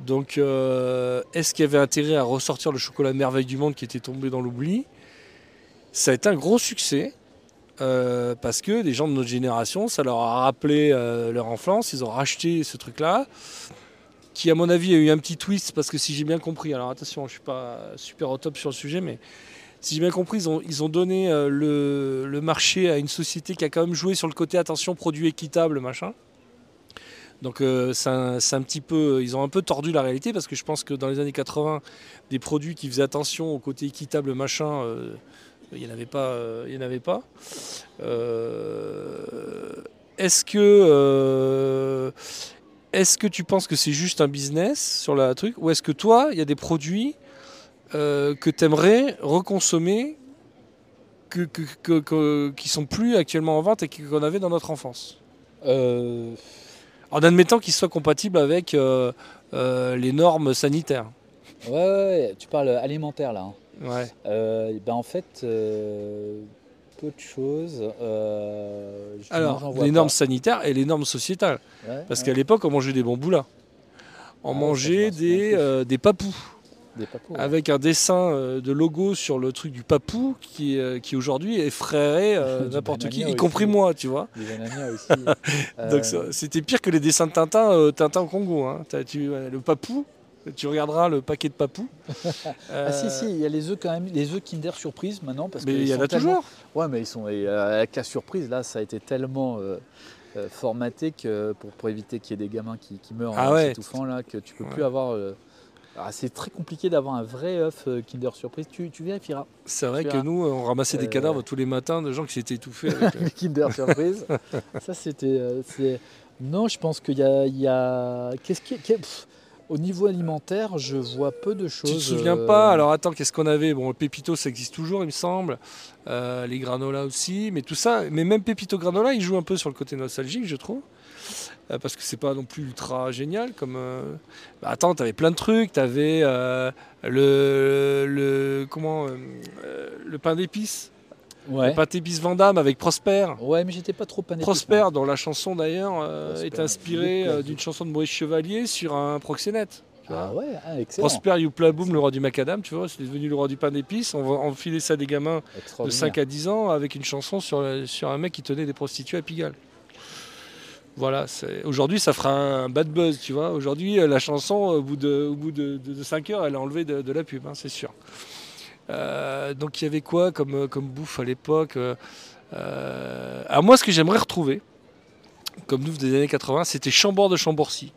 Donc, euh, est-ce qu'il y avait intérêt à ressortir le chocolat merveille du monde qui était tombé dans l'oubli? Ça a été un gros succès. euh, parce que les gens de notre génération, ça leur a rappelé leur enfance, ils ont racheté ce truc-là, qui à mon avis a eu un petit twist, parce que si j'ai bien compris, alors attention, je suis pas super au top sur le sujet, mais si j'ai bien compris, ils ont, ils ont donné euh, le, marché à une société qui a quand même joué sur le côté attention, produit équitable, machin. Donc euh, c'est un, un petit peu, ils ont un peu tordu la réalité parce que je pense que dans les années 80, des produits qui faisaient attention au côté équitable, machin, euh, il n'y en avait pas. euh, il y en avait pas. Euh, est-ce que euh, est-ce que tu penses que c'est juste un business sur la truc ou est-ce que toi, il y a des produits euh, que tu aimerais reconsommer que, que, que- que- qui sont plus actuellement en vente et qu'on avait dans notre enfance? Euh, En admettant qu'ils soient compatibles avec euh, les normes sanitaires. ouais, ouais, ouais, tu parles alimentaire là. hein. Ouais. Ben en fait, peu de choses. euh, Alors, les pas. normes sanitaires et les normes sociétales. Ouais, Parce ouais. qu'à l'époque, on mangeait des bambous là. On Ah, mangeait des, euh, des papous. Des papous, ouais. Avec un dessin euh, de logo sur le truc du papou qui, qui aujourd'hui effraierait n'importe qui, y compris aussi. moi, tu vois. Aussi. Donc c'était pire que les dessins de Tintin, Tintin au Congo. hein. T'as- tu- le papou, tu regarderas le paquet de papou. Ah si si, il y a les œufs quand même, les œufs Kinder Surprise maintenant parce Mais il y en a tellement- toujours. Ouais, mais ils sont euh, avec la surprise là, ça a été tellement euh, euh, formaté que pour, pour éviter qu'il y ait des gamins qui, qui meurent Ah en ouais. s'étouffant là, que tu peux Ouais. plus avoir. euh, ah, c'est très compliqué d'avoir un vrai œuf Kinder Surprise. Tu, tu vérifieras. C'est vrai que nous, on ramassait des cadavres tous les matins de gens qui s'étaient étouffés. avec, Kinder Surprise. ça c'était. non, je pense qu'il y a, il y a- Qu'est-ce qui, au niveau alimentaire, je vois peu de choses. Tu te souviens euh, pas Alors attends, qu'est-ce qu'on avait? Bon, le Pépito, ça existe toujours, il me semble. Euh, les granola aussi, mais tout ça. Mais même Pépito Granola, il joue un peu sur le côté nostalgique, je trouve. Euh, parce que c'est pas non plus ultra génial comme. euh, Bah, attends, t'avais plein de trucs. T'avais euh, le, le comment euh, euh, le pain d'épices, Ouais. d'épices Vandame avec Prosper. Ouais, mais j'étais pas trop panétique. Prosper, dont la chanson d'ailleurs euh, est inspirée est euh, d'une chanson de Maurice Chevalier sur un proxénète. Ah ouais, ah, excellent. Prosper Youpla Boom, le roi du macadam, tu vois, c'est devenu le roi du pain d'épices. On va enfiler ça à des gamins de Extraordinaire. 5 à 10 ans avec une chanson sur, un mec qui tenait des prostituées à Pigalle. Voilà, aujourd'hui ça fera un bad buzz, tu vois. Aujourd'hui, euh, la chanson, au bout de, au bout de, 5 heures, elle a enlevé de, de la pub, hein, c'est sûr. Euh, donc il y avait quoi comme, euh, comme bouffe à l'époque euh, Alors moi, ce que j'aimerais retrouver, comme bouffe des années 80, c'était Chambord de Chambourcy,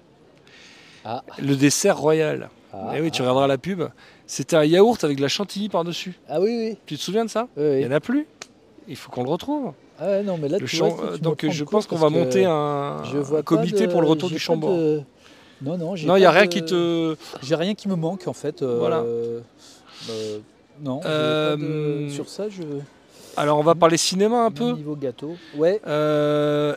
Ah, le dessert royal. ah, Eh oui, tu ah, regarderas la pub. C'était un yaourt avec de la chantilly par-dessus. Ah oui, oui. Tu te souviens de ça oui, Il n'y en a plus. Il faut qu'on le retrouve. Ah non, mais là, Le tu vois, donc je pense qu'on va monter un, comité de- pour le retour du Chambord. de- Non, non, il n'y a rien qui te. J'ai rien qui me manque en fait. euh, Voilà. euh, non, Euh, de- sur ça, je. Alors on va parler cinéma un peu. Niveau gâteau. Ouais. Euh,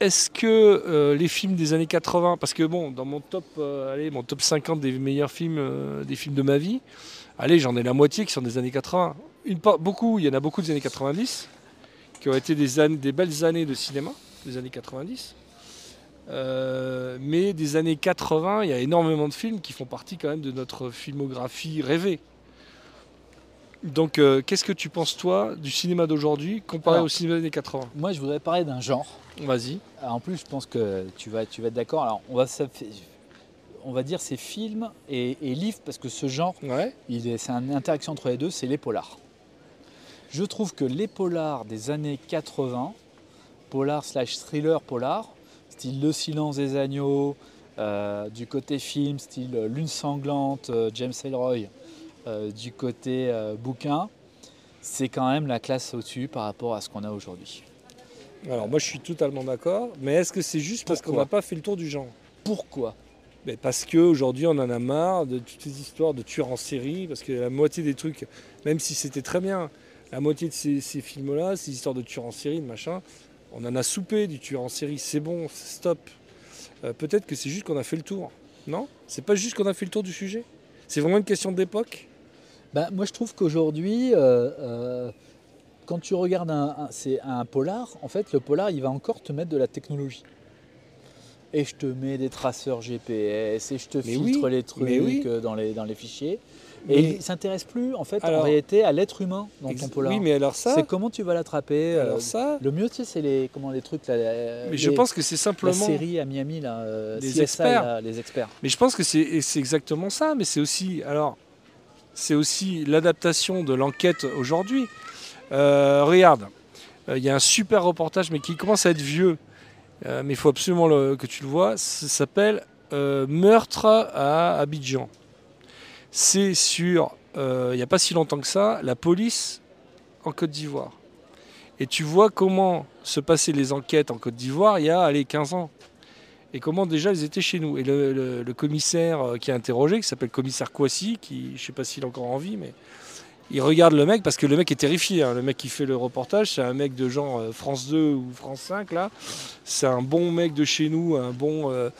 Est-ce que euh, les films des années 80, parce que bon, dans mon top, euh, allez, mon top 50 des meilleurs films, des films de ma vie, allez, j'en ai la moitié qui sont des années 80. Une, pas beaucoup, il y en a beaucoup des années 90 qui ont été des, années, des belles années de cinéma. des années 90. Euh, mais des années 80, il y a énormément de films qui font partie quand même de notre filmographie rêvée. Donc, euh, qu'est-ce que tu penses, toi, du cinéma d'aujourd'hui comparé Alors, au cinéma des années 80 Moi, je voudrais parler d'un genre. Vas-y. En plus, je pense que tu vas, tu vas être d'accord. Alors, on va, ça fait- on va dire c'est films et, et livres parce que ce genre, Ouais. il est, c'est une interaction entre les deux, c'est les polars. Je trouve que les polars des années 80, polar slash thriller polar, style Le silence des agneaux, euh, du côté film, style Lune sanglante, euh, James Ellroy, euh, du côté euh, bouquin, c'est quand même la classe au-dessus par rapport à ce qu'on a aujourd'hui. Alors, moi, je suis totalement d'accord. Mais est-ce que c'est juste parce qu'on n'a pas fait le tour du genre? Pourquoi? Mais parce qu'aujourd'hui, on en a marre de toutes ces histoires de tueurs en série, parce que la moitié des trucs, même si c'était très bien, la moitié de ces, ces films-là, ces histoires de tueurs en série, de machin, on en a soupé du tueur en série, c'est bon, stop. Euh, Peut-être que c'est juste qu'on a fait le tour. Non? C'est pas juste qu'on a fait le tour du sujet? C'est vraiment une question d'époque? Ben, moi, je trouve qu'aujourd'hui, euh, euh, quand tu regardes un, un- c'est un polar, en fait, le polar, il va encore te mettre de la technologie. Et je te mets des traceurs GPS, et je te Mais filtre oui, les trucs oui. euh, dans, les, dans les fichiers. Mais- Et il ne s'intéresse plus, en fait, en réalité, à l'être humain dans ton polar. Oui, mais alors ça, C'est comment tu vas l'attraper. euh, alors ça le mieux, tu sais, c'est les, comment, les trucs, là, les- mais je les- pense que c'est la simplement... série à Miami, là, Des CSI, experts. là, les experts. Mais je pense que c'est exactement ça, mais c'est aussi alors c'est aussi l'adaptation de l'enquête aujourd'hui. Euh, regarde, euh, il y a un super reportage, mais qui commence à être vieux, euh, mais il faut absolument que tu le vois. Ça s'appelle Meurtre à Abidjan. C'est sur, il n'y a pas si longtemps que ça, la police en Côte d'Ivoire. Et tu vois comment se passaient les enquêtes en Côte d'Ivoire il y a allez, 15 ans et comment déjà ils étaient chez nous. Et le, commissaire euh, qui a interrogé, qui s'appelle commissaire Kouassi, qui je sais pas s'il est encore en vie, mais il regarde le mec parce que le mec est terrifié. hein. Le mec qui fait le reportage, c'est un mec de genre euh, France 2 ou France 5 là. C'est un bon mec de chez nous, un bon, euh,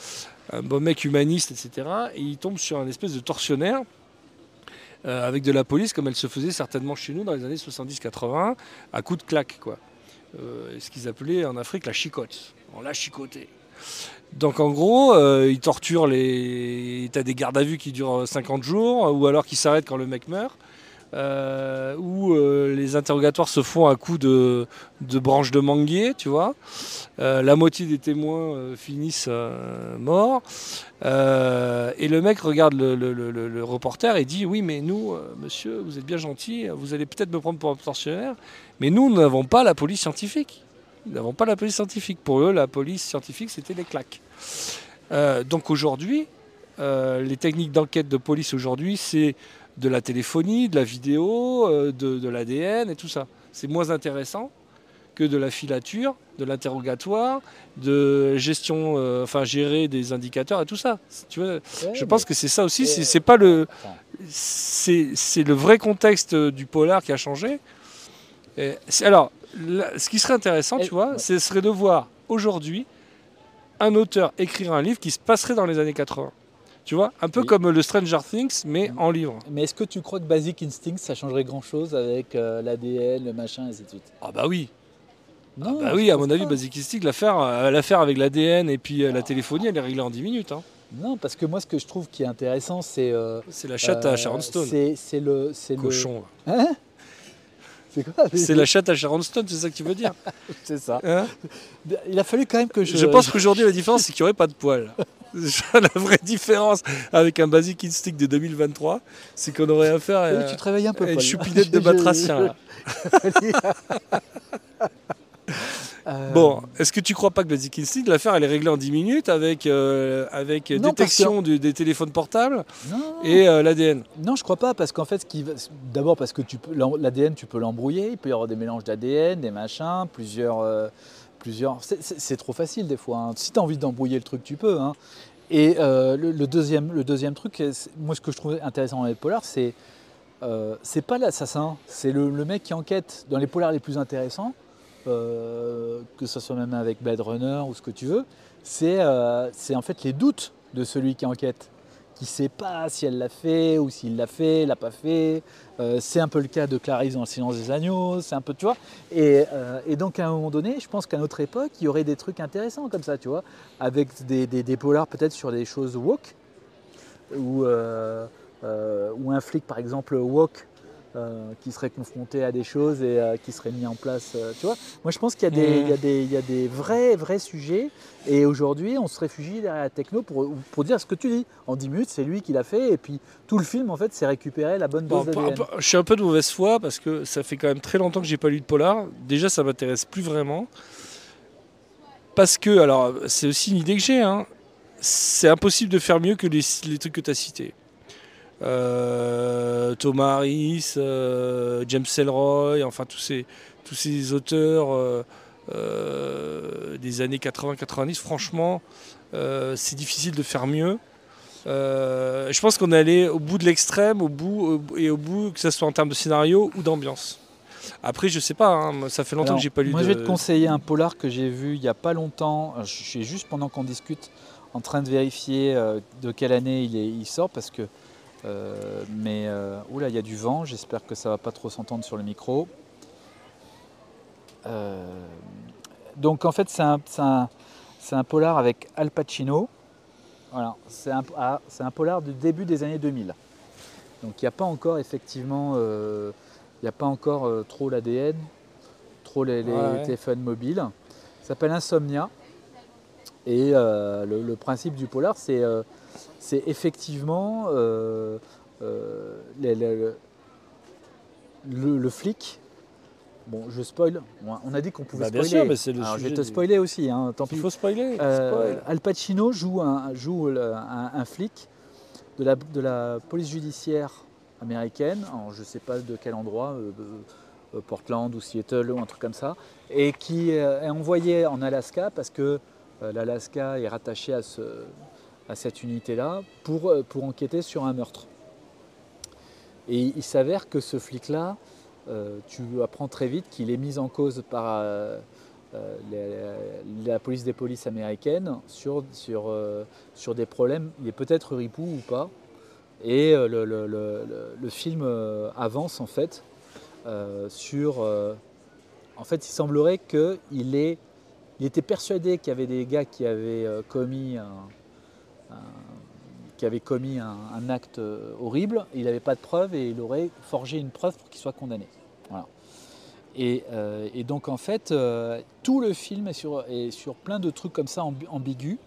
un bon mec humaniste, etc. Et il tombe sur un espèce de tortionnaire. avec de la police comme elle se faisait certainement chez nous dans les années 70-80 à coups de claque quoi. Ce qu'ils appelaient en Afrique la chicote. On l'a chicoté. Donc en gros, euh, ils torturent les. T'as des gardes à vue qui durent 50 jours, ou alors qui s'arrêtent quand le mec meurt, euh, ou euh, les interrogatoires se font à coups de, branches de manguier, tu vois. Euh, la moitié des témoins euh, finissent euh, morts. Euh, et le mec regarde le, reporter et dit Oui, mais nous, euh, monsieur, vous êtes bien gentil, vous allez peut-être me prendre pour un tortionnaire, mais nous n'avons pas la police scientifique. Nous n'avons pas la police scientifique. Pour eux, la police scientifique, c'était les claques. Euh, donc aujourd'hui, euh, les techniques d'enquête de police aujourd'hui, c'est de la téléphonie, de la vidéo, euh, de, de l'ADN et tout ça. C'est moins intéressant que de la filature, de l'interrogatoire, de gestion, euh, enfin gérer des indicateurs et tout ça. Tu vois, je pense que c'est ça aussi. C'est c'est pas le, Attends. c'est c'est le vrai contexte du polar qui a changé. Et alors, là, ce qui serait intéressant, tu vois, ce serait de voir aujourd'hui un auteur écrire un livre qui se passerait dans les années 80. Tu vois, un peu Oui. comme le Stranger Things, mais Mhm. en livre. Mais est-ce que tu crois que Basic Instinct, ça changerait grand-chose avec euh, l'ADN, le machin, et ainsi de suite? Ah bah oui, Non, bah je oui, à mon avis, pas. Basic Instinct, l'affaire, euh, l'affaire avec l'ADN et puis euh, la téléphonie, elle est réglée en 10 minutes. hein. Non, parce que moi, ce que je trouve qui est intéressant, c'est. euh, C'est la chatte euh, à Sharon Stone. C'est le. C'est le- Cochon. là. Hein? C'est quoi C'est la chatte à Sharon Stone, c'est ça que tu veux dire C'est ça. hein Il a fallu quand même que je. Je pense qu'aujourd'hui, la différence, c'est qu'il n'y aurait pas de poils. la vraie différence avec un Basic Instinct de 2023, c'est qu'on aurait affaire à, tu te réveilles un peu, à une choupinette de batracien. Euh, Bon, est-ce que tu crois pas que Basic Instinct, l'affaire, elle est réglée en 10 minutes avec, euh, avec Non, détection du- des téléphones portables Non, et euh, l'ADN Non, je crois pas, parce qu'en fait, qui d'abord parce que l'ADN, tu peux l'embrouiller, il peut y avoir des mélanges d'ADN, des machins, plusieurs, plusieurs. c'est- trop facile des fois. hein. Si tu as envie d'embrouiller le truc, tu peux. hein. Et le, le deuxième, le deuxième truc, moi, ce que je trouve intéressant dans les polars, c'est euh, c'est pas l'assassin, c'est le, le mec qui enquête dans les polars les plus intéressants, euh, que ce soit même avec Blade Runner ou ce que tu veux. C'est euh, en fait les doutes de celui qui enquête qui ne sait pas si elle l'a fait ou s'il l'a fait, l'a pas fait. Euh, c'est un peu le cas de Clarisse dans Le Silence des Agneaux, c'est un peu, tu vois. Et, euh, et donc à un moment donné, je pense qu'à notre époque, il y aurait des trucs intéressants comme ça, tu vois, avec des, des, des polars peut-être sur des choses woke, ou, ou un flic par exemple woke euh, qui serait confronté à des choses et euh, qui serait mis en place. euh, tu vois Moi, je pense qu'il y, a des- il y, a des- il y a des vrais, vrais sujets. Et aujourd'hui, on se réfugie derrière la techno pour, pour dire ce que tu dis. En 10 minutes, c'est lui qui l'a fait. Et puis, tout le film, en fait, c'est récupérer la bonne Bon, dose je suis un peu de mauvaise foi parce que ça fait quand même très longtemps que j'ai pas lu de polar. Déjà, ça m'intéresse plus vraiment. Parce que, alors, c'est aussi une idée que j'ai. hein. C'est impossible de faire mieux que les, les trucs que tu as cités. Euh, Thomas Harris, euh, James Ellroy, enfin tous ces, tous ces auteurs euh, des années 80-90, franchement, c'est difficile de faire mieux. Euh, je pense qu'on est allé au bout de l'extrême, au bout et au bout, que ce soit en termes de scénario ou d'ambiance. Après, je sais pas, hein, ça fait longtemps Alors, que j'ai pas lu Moi, de. je vais te conseiller un polar que j'ai vu il n'y a pas longtemps. Je suis juste pendant qu'on discute en train de vérifier de quelle année il, est, il sort parce que. Euh, mais euh, oula, il y a du vent. J'espère que ça va pas trop s'entendre sur le micro. Euh, donc en fait, c'est un, un- polar avec Al Pacino. Voilà, c'est un, ah, un polar du début des années 2000. Donc il n'y a pas encore effectivement, il a pas encore trop l'ADN, trop les, les Ouais. téléphones mobiles. Ça s'appelle Insomnia. Et le, le principe du polar, c'est c'est effectivement euh, euh, les- les- le, le- le flic. Bon, je spoil. On a dit qu'on pouvait Bah, bien spoiler. sûr, mais c'est le Alors, je vais te spoiler aussi, hein, tant pis. Il faut spoiler. Euh, spoil. Al Pacino joue un, joue le- un, un flic de la, de la police judiciaire américaine, alors je ne sais pas de quel endroit, Portland ou Seattle ou un truc comme ça, et qui est envoyé en Alaska parce que l'Alaska est rattaché à, ce, à cette unité-là pour, euh, pour enquêter sur un meurtre. Et il s'avère que ce flic-là, euh, tu apprends très vite qu'il est mis en cause par euh, la, police des polices américaines sur, des problèmes. Il est peut-être ripou ou pas. Et le, film avance en fait sur. en fait, il semblerait qu'il il était persuadé qu'il y avait des gars qui avaient commis un- qui avaient commis un, acte euh, horrible. Il n'avait pas de preuves et il aurait forgé une preuve pour qu'il soit condamné. Voilà. Et, euh, donc en fait, euh, tout le film est sur, est sur plein de trucs comme ça ambi- ambigus.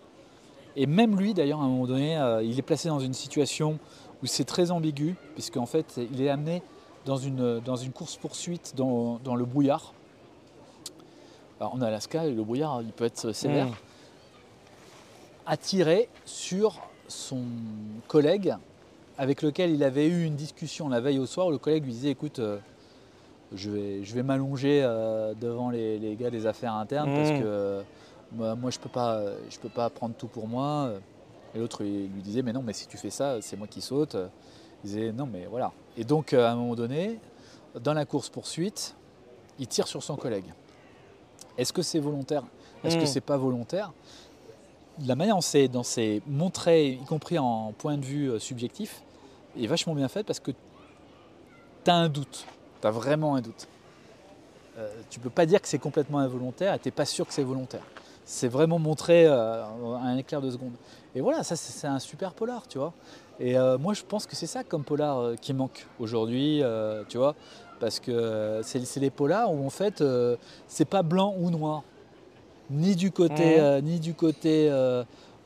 Et même lui, d'ailleurs, à un moment donné, euh, il est placé dans une situation où c'est très ambigu, puisqu'en fait, il est amené dans une, dans une course-poursuite dans, dans le brouillard. Alors, en Alaska, le brouillard, il peut être sévère. Mm. Attiré sur son collègue avec lequel il avait eu une discussion la veille au soir où le collègue lui disait écoute euh, je vais, je vais m'allonger euh, devant les, les gars des affaires internes parce Mm. que euh, moi, moi, je peux pas je peux pas prendre tout pour moi et l'autre lui disait mais non mais si tu fais ça c'est moi qui saute il disait non mais voilà et donc à un moment donné dans la course poursuite il tire sur son collègue est-ce que c'est volontaire? Est-ce que Mm. c'est pas volontaire? La manière dont c'est, montré, y compris en point de vue euh, subjectif, est vachement bien faite parce que tu as un doute. Tu as vraiment un doute. Euh, tu peux pas dire que c'est complètement involontaire et tu pas sûr que c'est volontaire. C'est vraiment montré euh, un éclair de seconde. Et voilà, ça c'est, un super polar, tu vois. Et euh, moi je pense que c'est ça comme polar euh, qui manque aujourd'hui, tu vois. Parce que c'est, les polars où en fait c'est pas blanc ou noir ni du côté, Mhm. euh, ni du côté euh,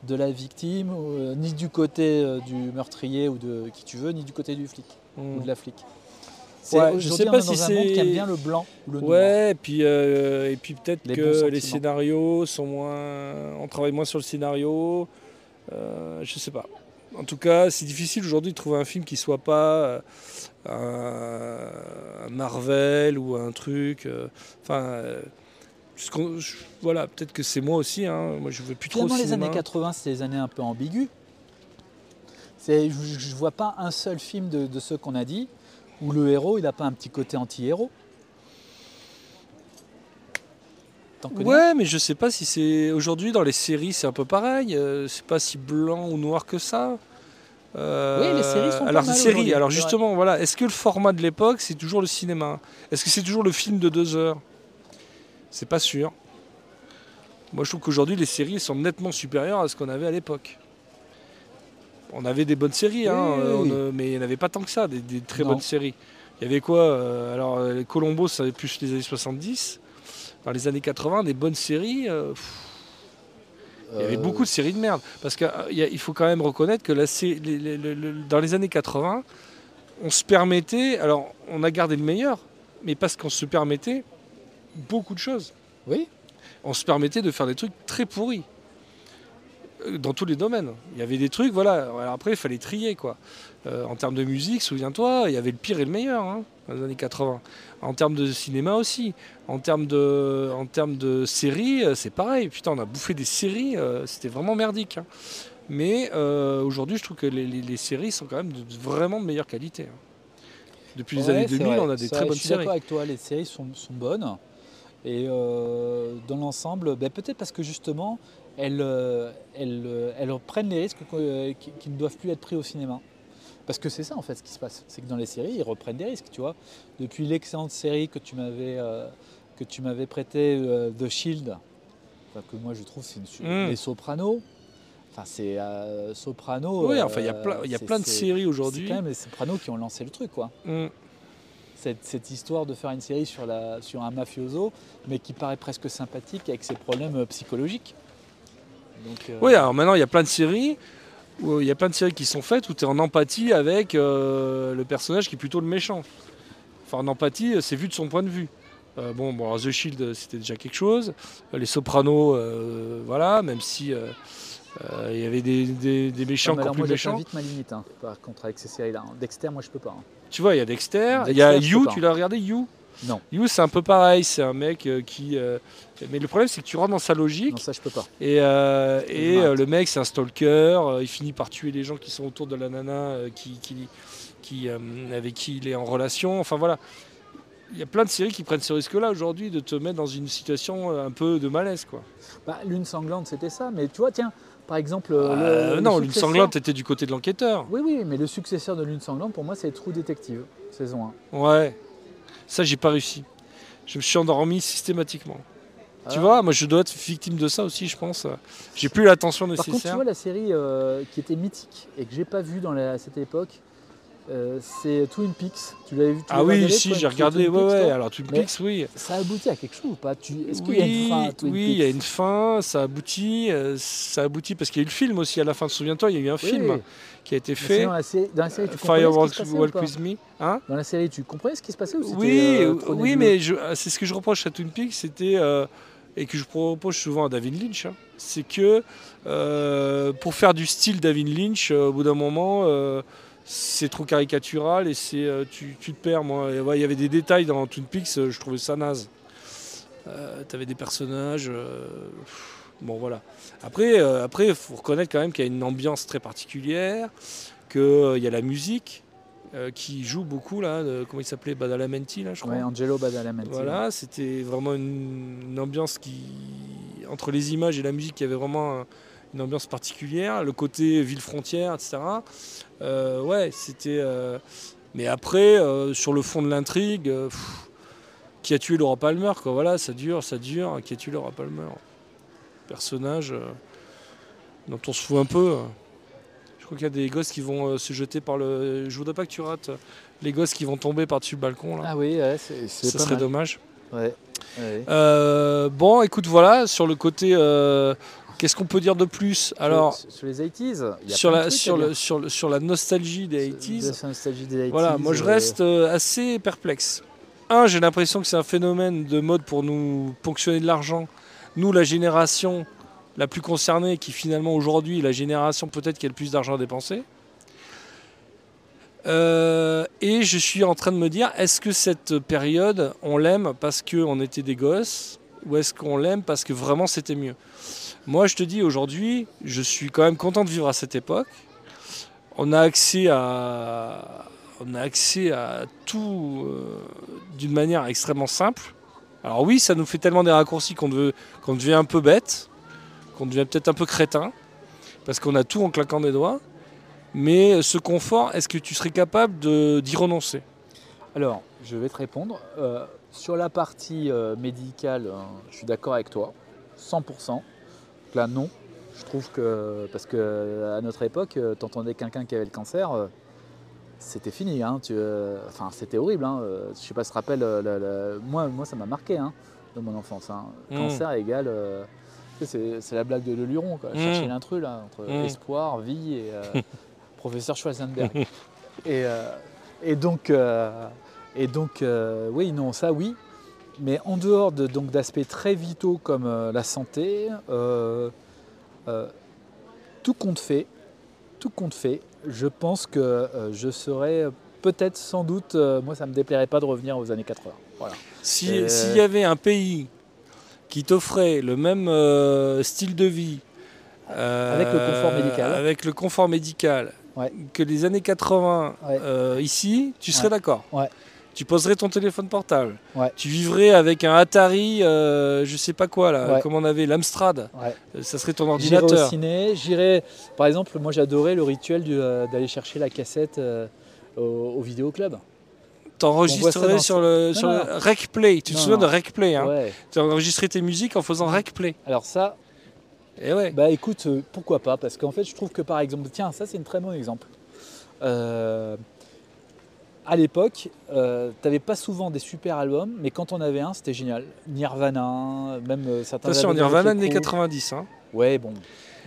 de la victime, euh, ni du côté du meurtrier ou de qui tu veux, ni du côté du flic ou de la flic. C'est- Ouais, je sais on pas est si un monde qui c'est- aime bien le blanc ou le noir. Ouais, et puis, euh, et puis peut-être que les scénarios sont moins. On travaille moins sur le scénario. Euh, je sais pas. En tout cas, c'est difficile aujourd'hui de trouver un film qui soit pas un, un Marvel ou un truc. Enfin. euh, je- voilà, peut-être que c'est moi aussi. hein. Moi, je veux plus trop Finalement, les années 80, c'est des années un peu ambiguës. Je ne vois pas un seul film de, de ceux qu'on a dit où le héros, il n'a pas un petit côté anti-héros. Ouais, mais je sais pas si c'est. Aujourd'hui, dans les séries, c'est un peu pareil. euh, c'est pas si blanc ou noir que ça. Euh, Oui, les séries sont pas Alors, mal séries, alors justement, voilà, est-ce que le format de l'époque, c'est toujours le cinéma? Est-ce que c'est toujours le film de deux heures? C'est pas sûr. Moi, je trouve qu'aujourd'hui, les séries sont nettement supérieures à ce qu'on avait à l'époque. On avait des bonnes séries, hein, Oui, oui, on, oui. mais il n'y en avait pas tant que ça, des, des très Non. bonnes séries. Il y avait quoi euh, Alors, euh, les Colombo, ça avait plus les années 70. Dans les années 80, des bonnes séries. euh, il y avait beaucoup de séries de merde. Parce qu'il faut quand même reconnaître que la les- les- dans les années 80, on se permettait. Alors, on a gardé le meilleur, mais parce qu'on se permettait beaucoup de choses. Oui. On se permettait de faire des trucs très pourris. Euh, Dans tous les domaines. Il y avait des trucs, voilà. Alors après, il fallait trier, quoi. Euh, en termes de musique, souviens-toi, il y avait le pire et le meilleur hein, dans les années 80. En termes de cinéma aussi. En termes de, en termes de séries, euh, c'est pareil. Putain, on a bouffé des séries, euh, c'était vraiment merdique. hein. Mais euh, aujourd'hui, je trouve que les, les- les séries sont quand même de vraiment de meilleure qualité. hein. Depuis les années c'est 2000, vrai, on a des très vrai, bonnes Je suis séries. d'accord avec toi, les séries sont, sont bonnes. Et euh, dans l'ensemble, ben, peut-être parce que justement, elles, euh, elles, euh, elles prennent les risques que- qui, ne doivent plus être pris au cinéma. Parce que c'est ça en fait ce qui se passe, c'est que dans les séries, ils reprennent des risques, tu vois. Depuis l'excellente série que tu m'avais euh, que tu m'avais prêté, euh, The Shield, enfin, que moi je trouve c'est une Mm. les Sopranos. Enfin, c'est euh, Sopranos. Oui, enfin, il y a plein, y a c'est- plein de c'est- séries C'est aujourd'hui. quand même les Sopranos qui ont lancé le truc, quoi Mm. Cette, histoire de faire une série sur, la, sur un mafioso, mais qui paraît presque sympathique avec ses problèmes euh, psychologiques. Euh, Oui, alors maintenant, il y a plein de séries. Où il y a plein de séries qui sont faites où tu es en empathie avec euh, le personnage qui est plutôt le méchant. Enfin, en empathie, c'est vu de son point de vue. Bon, bon, alors The Shield, c'était déjà quelque chose. Les Sopranos, voilà, même si il y avait des, des- des méchants non, alors moi plus méchants. vite ma limite, hein, par contre, avec ces séries-là. Dexter, moi je peux pas. hein. Tu vois, il y a Dexter, il y a You, tu l'as regardé You Non. You, c'est un peu pareil, c'est un mec euh, qui. euh, Mais le problème, c'est que tu rentres dans sa logique. Non, ça je peux pas. Et, euh, et euh, le mec, c'est un stalker. euh, il finit par tuer les gens qui sont autour de la nana euh, qui, qui, qui, euh, avec qui il est en relation. Enfin voilà. Il y a plein de séries qui prennent ce risque-là aujourd'hui de te mettre dans une situation euh, un peu de malaise. Quoi. Bah, Lune sanglante, c'était ça, mais tu vois, tiens, par exemple. Euh, le, le non, Lune successeur- sanglante était du côté de l'enquêteur. Oui, oui, mais le successeur de Lune sanglante, pour moi, c'est True Detective, saison 1. Ouais. Ça, j'ai pas réussi. Je me suis endormi systématiquement. Tu Ah. vois, moi je dois être victime de ça aussi, je pense. J'ai plus l'attention Par contre, tu nécessaire. vois, la série euh, qui était mythique et que j'ai pas vue dans la- à cette époque, euh, c'est Twin Peaks. Tu l'avais vu tu ah oui, si, j'ai regardé. Twin Ouais, Peaks, ouais. toi Alors Twin Mais- Peaks, oui. Ça aboutit à quelque chose ou pas? Tu... Est-ce qu'il oui, y a une fin à Twin oui, Peaks il y a une fin, ça aboutit, euh, ça aboutit parce qu'il y a eu le film aussi à la fin. Souviens-toi, il y a eu un Oui, film qui a été fait. dans la série, dans la série, tu comprenais ce Firewalk qui se passait ou Walk with Me. Hein? Dans la série, tu comprenais ce qui se passait ou oui, euh, oui, mais je- c'est ce que je reproche à Twin Peaks, c'était et que je reproche souvent à David Lynch, hein, c'est que pour faire du style David Lynch, au bout d'un moment, c'est trop caricatural et c'est euh, tu, tu te perds. Moi, ouais, il y avait des détails dans Twin Peaks, euh, je trouvais ça naze. Euh, T'avais des personnages. euh, bon voilà. Après, après, il faut reconnaître quand même qu'il y a une ambiance très particulière, qu'il y a la musique qui joue beaucoup là. de- comment il s'appelait Badalamenti là, je crois. Ouais, Angelo Badalamenti. Voilà, c'était vraiment une, une ambiance qui, entre les images et la musique, il y avait vraiment un- une ambiance particulière. Le côté ville frontière, etc. Euh, ouais, c'était. euh, Mais après, euh, sur le fond de l'intrigue, qui a tué Laura Palmer, quoi. Voilà, ça dure, ça dure. Qui a tué Laura Palmer Personnage dont on se fout un peu. Je crois qu'il y a des gosses qui vont se jeter par le. Je voudrais pas que tu rates les gosses qui vont tomber par-dessus le balcon là. Ah oui, ouais, c'est c'est ça pas serait mal. dommage. Ouais, Euh, bon, écoute, voilà, sur le côté, euh, qu'est-ce qu'on peut dire de plus Alors, sur, sur les 80s, il y a sur la, sur, le, sur, le- sur la nostalgie des Sur- 80s, de la nostalgie des 80s, voilà, moi je euh, reste euh, assez perplexe. Un, j'ai l'impression que c'est un phénomène de mode pour nous ponctionner de l'argent. Nous, la génération la plus concernée, qui finalement aujourd'hui est la génération peut-être qui a le plus d'argent à dépenser. Euh, et je suis en train de me dire, est-ce que cette période, on l'aime parce qu'on était des gosses ou est-ce qu'on l'aime parce que vraiment c'était mieux? Moi, je te dis, aujourd'hui, je suis quand même content de vivre à cette époque. On a accès à, on a accès à tout euh, d'une manière extrêmement simple. Alors oui, ça nous fait tellement des raccourcis qu'on qu'on devient un peu bête, qu'on devient peut-être un peu crétin, parce qu'on a tout en claquant des doigts. Mais ce confort, est-ce que tu serais capable d'y renoncer? Alors, je vais te répondre. Euh, sur la partie euh, médicale, hein, je suis d'accord avec toi, 100%. Là, non. Je trouve que, parce que à notre époque, tu entendais quelqu'un qui avait le cancer, euh, c'était fini. hein, tu, euh, enfin, c'était horrible. Hein, euh, je sais pas si tu te rappelles, euh, la- la- moi, moi, ça m'a marqué hein, dans mon enfance. hein. Mm. Cancer égale. euh, c'est, la blague de, de Luron, quoi. Mm. chercher l'intrus là, entre Mm. espoir, vie et euh, professeur Schwarzenberg. et, euh, et donc, euh, et donc euh, oui, non, ça oui. Mais en dehors de, donc, d'aspects très vitaux comme euh, la santé, euh, euh, tout compte fait, tout compte fait, je pense que je serais peut-être sans doute, moi ça me déplairait pas de revenir aux années 80. Voilà. Si- S'il y avait un pays qui t'offrait le même style de vie, Avec le confort médical. avec le confort médical Ouais. que les années 80 Ouais. euh, ici, tu serais d'accord. Tu poserais ton téléphone portable. Tu vivrais avec un Atari, euh, je sais pas quoi là, comme on avait l'Amstrad. Euh, Ça serait ton J'irais au ordinateur. ciné, j'irais, par exemple, moi j'adorais le rituel d'aller chercher la cassette au, au vidéoclub. Dans- sur le, sur Non, le non. Rec Play. Tu te souviens de Rec Play hein Ouais. Tu enregistrais tes musiques en faisant Rec Play. Alors ça, Et ouais. Bah écoute, euh, pourquoi pas Parce qu'en fait, je trouve que par exemple, tiens, ça c'est un très bon exemple. Euh, à l'époque, euh, t'avais pas souvent des super albums, mais quand on avait un, c'était génial. Nirvana, même euh, certains. Attention, Nirvana années Crue. 90. Hein. Ouais, bon.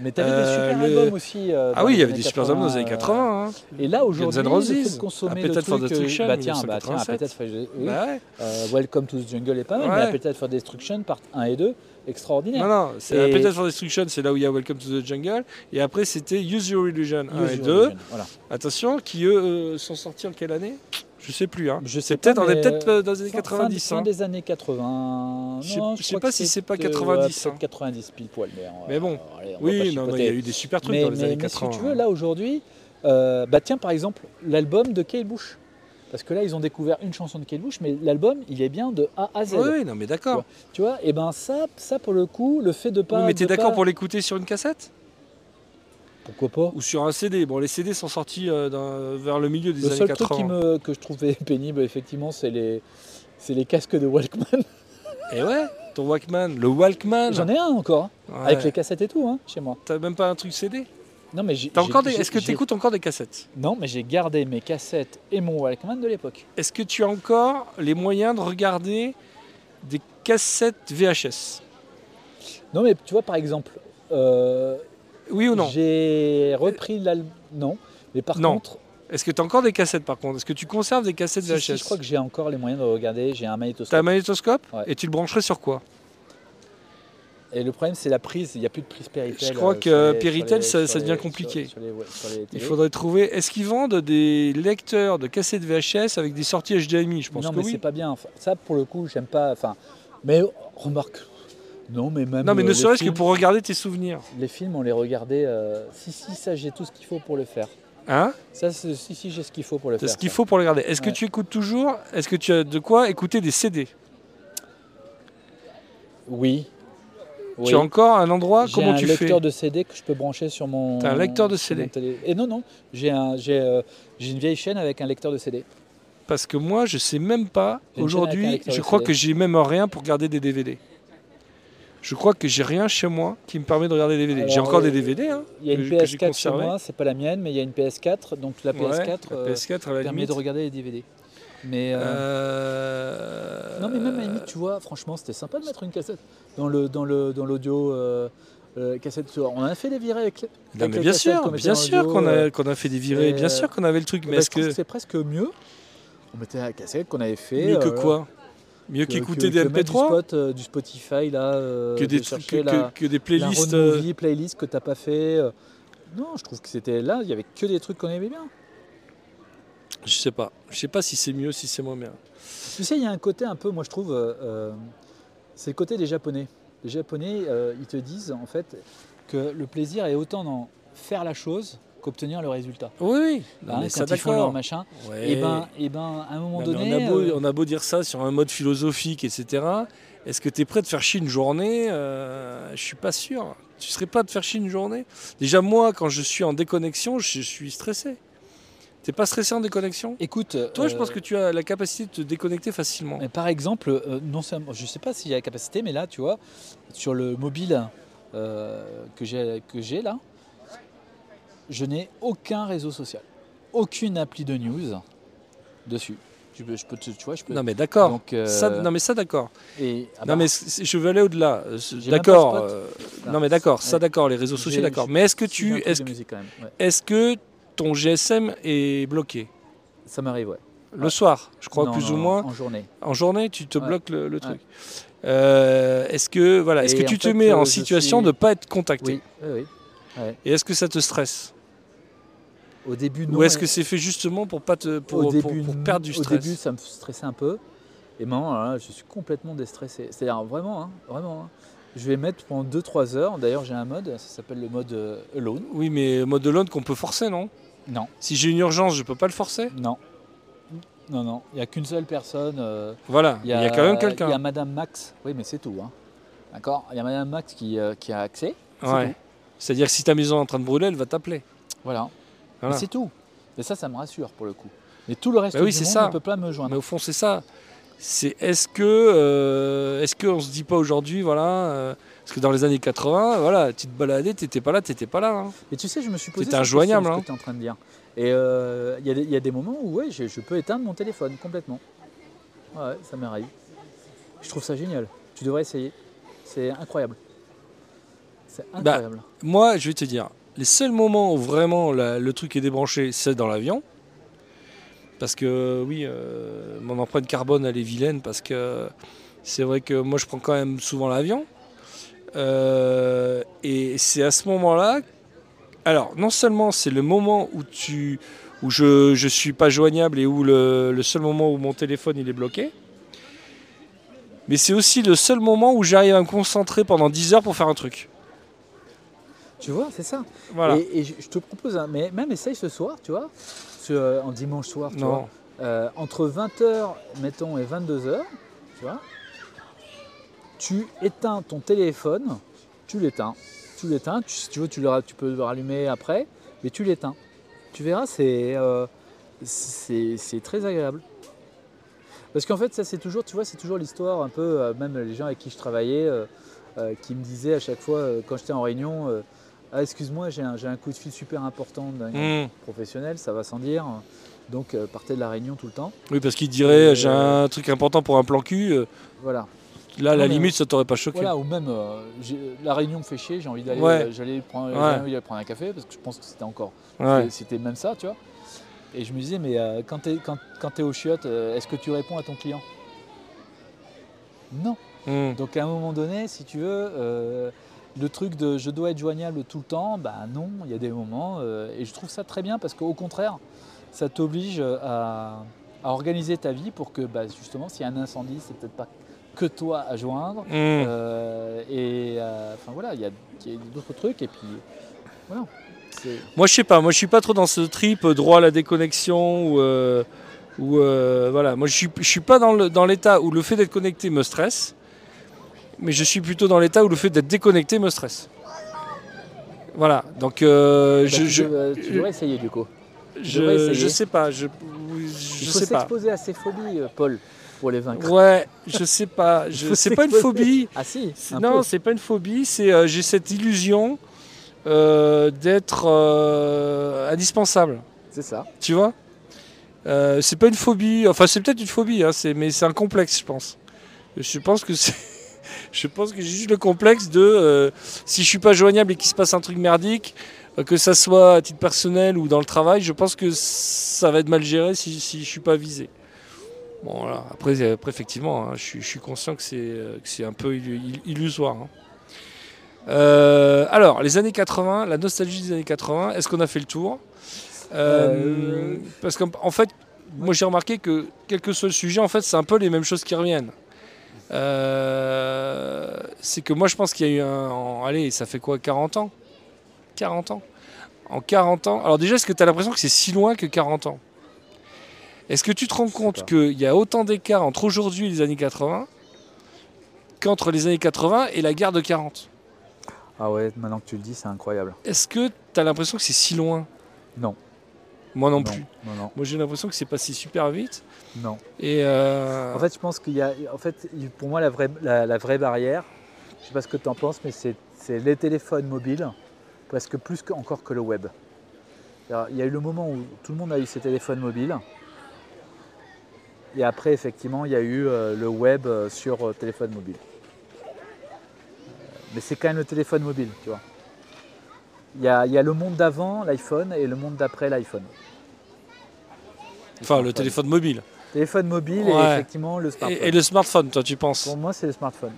Mais t'avais des super le- albums aussi. Ah oui, il y avait des super albums dans les années 80, 80. hein. Et là aujourd'hui, Roses, consommer le for truc, euh, Destruction, bah tiens, bah tiens, 1987. Appetite for-. Bah ouais. Welcome to the Jungle est pas mal, Ouais. mais Appetite for Destruction, part 1 et 2, extraordinaire. Non, non, c'est Et- Appetite for Destruction, c'est là où il y a Welcome to the Jungle. Et après, c'était Use Your Illusion 1 Use et Your 2. Illusion, Voilà. Attention, qui eux euh, sont sortis en quelle année? Je sais plus. Hein. Je sais peut-être, on est mais, peut-être euh, dans les années Fin- 90. Fin, hein. des années 80. Je sais- Non, je sais crois pas si c'est pas c'était, 90, ouais, hein. peut-être 90 pile poil. Mais, on- Mais bon. allez, Oui, il y a eu des super trucs mais, dans les mais- années mais 80. si tu veux, là aujourd'hui, euh, bah tiens par exemple l'album de Kate Bush. Parce que là, ils ont découvert une chanson de Kate Bush, mais l'album, il est bien de A à Z. Oui, non, mais d'accord. Tu vois, et ben ça, ça pour le coup, le fait de pas. Oui, mais t'es d'accord pas- pour l'écouter sur une cassette? Pourquoi pas Ou sur un CD Bon, les CD sont sortis euh, vers le milieu des Le années seul 80. truc qui me, que je trouvais pénible, effectivement, c'est les, c'est les casques de Walkman. Et ouais, ton Walkman, le Walkman. J'en ai un encore, hein, Ouais. avec les cassettes et tout, hein, chez moi. T'as même pas un truc CD Non, mais j'ai. Encore des... Est-ce que tu écoutes encore des cassettes? Non, mais j'ai gardé mes cassettes et mon Walkman de l'époque. Est-ce que tu as encore les moyens de regarder des cassettes VHS Non, mais tu vois, par exemple, euh, Oui ou non? j'ai repris l'album. Non, mais par Non. contre, Est-ce que tu as encore des cassettes par contre? Est-ce que tu conserves des cassettes si, VHS si, je crois que j'ai encore les moyens de regarder. J'ai un T'as un magnétoscope. magnétoscope? Ouais. Et tu le brancherais sur quoi? Et le problème, c'est la prise. Il n'y a plus de prise Péritel. Je crois euh, que sur les- Péritel, les- ça- devient les- compliqué. sur- sur sur Il faudrait trouver. Est-ce qu'ils vendent des lecteurs de cassettes VHS avec des sorties HDMI Je pense non, que mais oui. c'est pas bien. Enfin, ça, pour le coup, j'aime pas. Enfin, mais remarque. Non, mais même. Non, mais euh, ne les serait-ce que pour regarder tes souvenirs. Les films, on les regardait. euh, Si, si, ça, j'ai tout ce qu'il faut pour le faire. Hein? Ça, c'est- si, si, j'ai ce qu'il faut pour le C'est faire. ce qu'il faut pour le regarder. Est-ce que tu écoutes toujours? Est-ce que tu as de quoi écouter des CD Oui. Oui. Tu as encore un endroit J'ai Comment un tu fais lecteur de CD que je peux brancher sur mon. T'as un lecteur de CD? télé- Et non, non. J'ai un, j'ai, euh, j'ai une vieille chaîne avec un lecteur de CD. Parce que moi, je sais même pas. J'ai un Aujourd'hui, je crois que j'ai même rien pour garder des DVD. Je crois que j'ai rien chez moi qui me permet de regarder des DVD. J'ai encore euh, des DVD. Hein, Il y a une que- que j'ai PS4 chez moi, c'est pas la mienne, mais il y a une PS4. Donc la Ouais, PS4 la euh, PS4 à la permet limite. de regarder les DVD. Mais. euh, Euh, Non mais même à la limite, tu vois, franchement, c'était sympa de mettre une cassette dans le dans le dans l'audio euh, euh, cassette. On a fait des virées avec. Non, avec mais les bien sûr, bien sûr qu'on a, qu'on a fait des virées, bien sûr qu'on avait le truc, mais bah, est-ce je trouve que c'est presque mieux. On mettait la cassette qu'on avait fait. mieux que quoi? Mieux que- qu'écouter que- des que mettre MP3 du, spot, euh, du Spotify là. euh, que de des trucs, que, la, que- que des la playlists. euh, movie, playlist que t'as pas fait. euh. Non, je trouve que c'était là, il y avait que des trucs qu'on aimait bien. Je sais pas. Je sais pas si c'est mieux, si c'est moins bien. Tu sais, il y a un côté un peu, moi je trouve, euh, euh, c'est le côté des Japonais. Les Japonais, euh, ils te disent en fait que le plaisir est autant dans faire la chose qu'obtenir le résultat. Oui, oui. Non, Hein, quand ils font leur machin. Ouais. Et ben, et ben, à un moment Non, donné, on, a beau, euh, on a beau dire ça sur un mode philosophique, etc. Est-ce que tu es prêt de faire chier une journée Je suis pas sûr. Tu serais pas te faire chier une journée? Déjà, moi, quand je suis en déconnexion, je suis stressé. T'es pas stressé en déconnexion? Écoute, Toi, je euh, pense que tu as la capacité de te déconnecter facilement. Mais par exemple, euh, non seulement, je sais pas s'il y a la capacité, mais là, tu vois, sur le mobile euh, que j'ai que j'ai là, je n'ai aucun réseau social, aucune appli de news dessus. Je peux, je peux te- tu vois, je peux. Non, mais d'accord. Donc, euh, Ça, non, mais ça, d'accord. et, ah non, bah, mais je veux aller au-delà. Euh, D'accord. euh, non, mais d'accord. Ça, d'accord. Les réseaux sociaux, d'accord. Mais est-ce que tu, est-ce que, ouais. est-ce que ton GSM est bloqué Ça m'arrive, ouais. le soir Je crois Non, plus non, ou moins. en journée. En journée, tu te Ouais. bloques le, le Ouais. truc. Euh, est-ce que voilà, est-ce Et que tu te fait, mets euh, en je situation suis- de ne pas être contacté Oui, oui, oui. Et est-ce que ça te stresse? Au début, non. Ou est-ce que c'est fait justement pour pas te pour, au pour- début, pour perdre du Au stress? début, ça me stressait un peu. Et maintenant, là, je suis complètement déstressé. C'est-à-dire vraiment, hein, vraiment. hein. Je vais mettre pendant 2-3 heures. D'ailleurs, j'ai un mode, ça s'appelle le mode euh, alone. Oui, mais mode alone qu'on peut forcer, non? Non, Si j'ai une urgence, je peux pas le forcer? Non. Non, non. Il n'y a qu'une seule personne. euh, Voilà, il y, a quand même Il y a quelqu'un. Madame Max. Oui, mais c'est tout. hein. D'accord? Il y a Madame Max qui, euh, qui a accès. c'est Ouais. tout. C'est-à-dire que si ta maison est en train de brûler, elle va t'appeler. Voilà. Voilà. Mais c'est tout. Et ça, ça me rassure pour le coup. Mais tout le reste Bah oui, du c'est monde ça. ne peut pas me Mais joindre. au fond, c'est ça. C'est est-ce que euh, est-ce qu'on se dit pas aujourd'hui, voilà, euh, parce que dans les années 80, voilà, tu te baladais, t'étais pas là, t'étais pas là. hein. Et tu sais, je me suis posé C'était injoignable, question, hein. ce que tu es en train de dire. Et euh, il y, a des- il y a des moments où ouais, je, je peux éteindre mon téléphone complètement. Ouais, ça m'arrive. Je trouve ça génial. Tu devrais essayer. C'est incroyable. C'est Bah, incroyable. Moi, je vais te dire, les seuls moments où vraiment la- le truc est débranché, c'est dans l'avion. Parce que oui, euh, mon empreinte carbone, elle est vilaine parce que c'est vrai que moi, je prends quand même souvent l'avion. Euh, et c'est à ce moment-là. Alors, non seulement c'est le moment où tu où je ne suis pas joignable et où le, le seul moment où mon téléphone il est bloqué, mais c'est aussi le seul moment où j'arrive à me concentrer pendant 10 heures pour faire un truc. Tu vois, c'est ça. Voilà. Et, et je, te propose, un- mais même essaye ce soir, tu vois, ce- euh, en dimanche soir, tu non. vois, euh, entre 20h, mettons, et 22h, tu vois, tu éteins ton téléphone, tu l'éteins, tu l'éteins, tu- si tu veux, tu, le, ra- tu peux le rallumer après, mais tu l'éteins. Tu verras, c'est euh, c'est très agréable. Parce qu'en fait, ça c'est toujours, tu vois, c'est toujours l'histoire un peu, euh, même les gens avec qui je travaillais, euh, qui me disaient à chaque fois, quand j'étais en réunion, ah, excuse-moi, j'ai un, coup de fil super important d'un Hmm. professionnel, ça va sans dire. Donc, partez de la réunion tout le temps. Oui, parce qu'il dirait j'ai un truc important pour un plan cul. Voilà. Là, à la limite, ça t'aurait pas choqué. Voilà, ou même euh, la réunion me fait chier, j'ai envie d'aller Ouais. euh, j'allais prendre, Ouais. prendre un café parce que je pense que c'était encore Ouais. c'était même ça, tu vois. Et je me disais, mais euh, quand tu es, quand, quand t'es au chiottes, euh, est-ce que tu réponds à ton client? Non. Hmm. Donc à un moment donné, si tu veux, le truc de je dois être joignable tout le temps, bah non, il y a des moments. et je trouve ça très bien parce qu'au contraire, ça t'oblige à, à organiser ta vie pour que bah, justement, s'il y a un incendie, c'est peut-être pas que toi à joindre. Hmm. Euh, et euh, enfin voilà, il y a, il d'autres trucs. Et puis voilà. Moi, je sais pas. Moi, je suis pas trop dans ce trip euh, droit à la déconnexion ou. ou, voilà. Moi, je suis, je suis pas dans l'état où le fait d'être connecté me stresse. Mais je suis plutôt dans l'état où le fait d'être déconnecté me stresse. Voilà. Donc, euh, Bah, je, tu, je, devrais, tu devrais essayer du coup. je, je sais pas. Je, Il je faut sais pas. s'exposer à ses phobies, Paul, pour les vaincre. Ouais, je sais pas. Je- C'est pas une phobie. Ah si, C'est- un Non, c'est pas une phobie, c'est euh, j'ai cette illusion euh, d'être euh, indispensable, c'est ça. tu vois? C'est pas une phobie, enfin c'est peut-être une phobie, hein, c'est- mais c'est un complexe, je pense. Je pense que c'est, je pense que j'ai juste le complexe de si je suis pas joignable et qu'il se passe un truc merdique, que ça soit à titre personnel ou dans le travail, je pense que ça va être mal géré si, si je suis pas visé. Bon voilà. Après, euh, après effectivement, hein, je, suis, je suis conscient que c'est euh, un peu illu- ill- illusoire. hein. Euh, alors, les années 80, la nostalgie des années 80, est-ce qu'on a fait le tour? Euh, Euh, Parce qu'en en fait, moi j'ai remarqué que quel que soit le sujet, en fait, c'est un peu les mêmes choses qui reviennent. C'est que moi je pense qu'il y a eu un. en- allez, ça fait quoi 40 ans? 40 ans? En 40 ans. Alors déjà, est-ce que tu as l'impression que c'est si loin que 40 ans? Est-ce que tu te rends compte qu'il y a autant d'écart entre aujourd'hui et les années 80 qu'entre les années 80 et la guerre de 40 Ah ouais, maintenant que tu le dis, c'est incroyable. Est-ce que tu as l'impression que c'est si loin? Non. Moi non, non, plus. non, non, Moi j'ai l'impression que c'est passé super vite. non. Et euh, En fait, je pense qu'il y a, en fait, pour moi, la vraie, la, la vraie barrière, je sais pas ce que tu en penses, mais c'est, les téléphones mobiles, presque plus que, encore que le web. Alors, il y a eu le moment où tout le monde a eu ses téléphones mobiles. Et après, effectivement, il y a eu euh, le web euh, sur euh, téléphone mobile. Mais c'est quand même le téléphone mobile, tu vois. Il y a, il y a le monde d'avant, l'iPhone, et le monde d'après, l'iPhone. enfin le téléphone mobile. Téléphone mobile Ouais. et effectivement le smartphone. Et, et le smartphone, toi tu penses Pour moi, c'est le smartphone.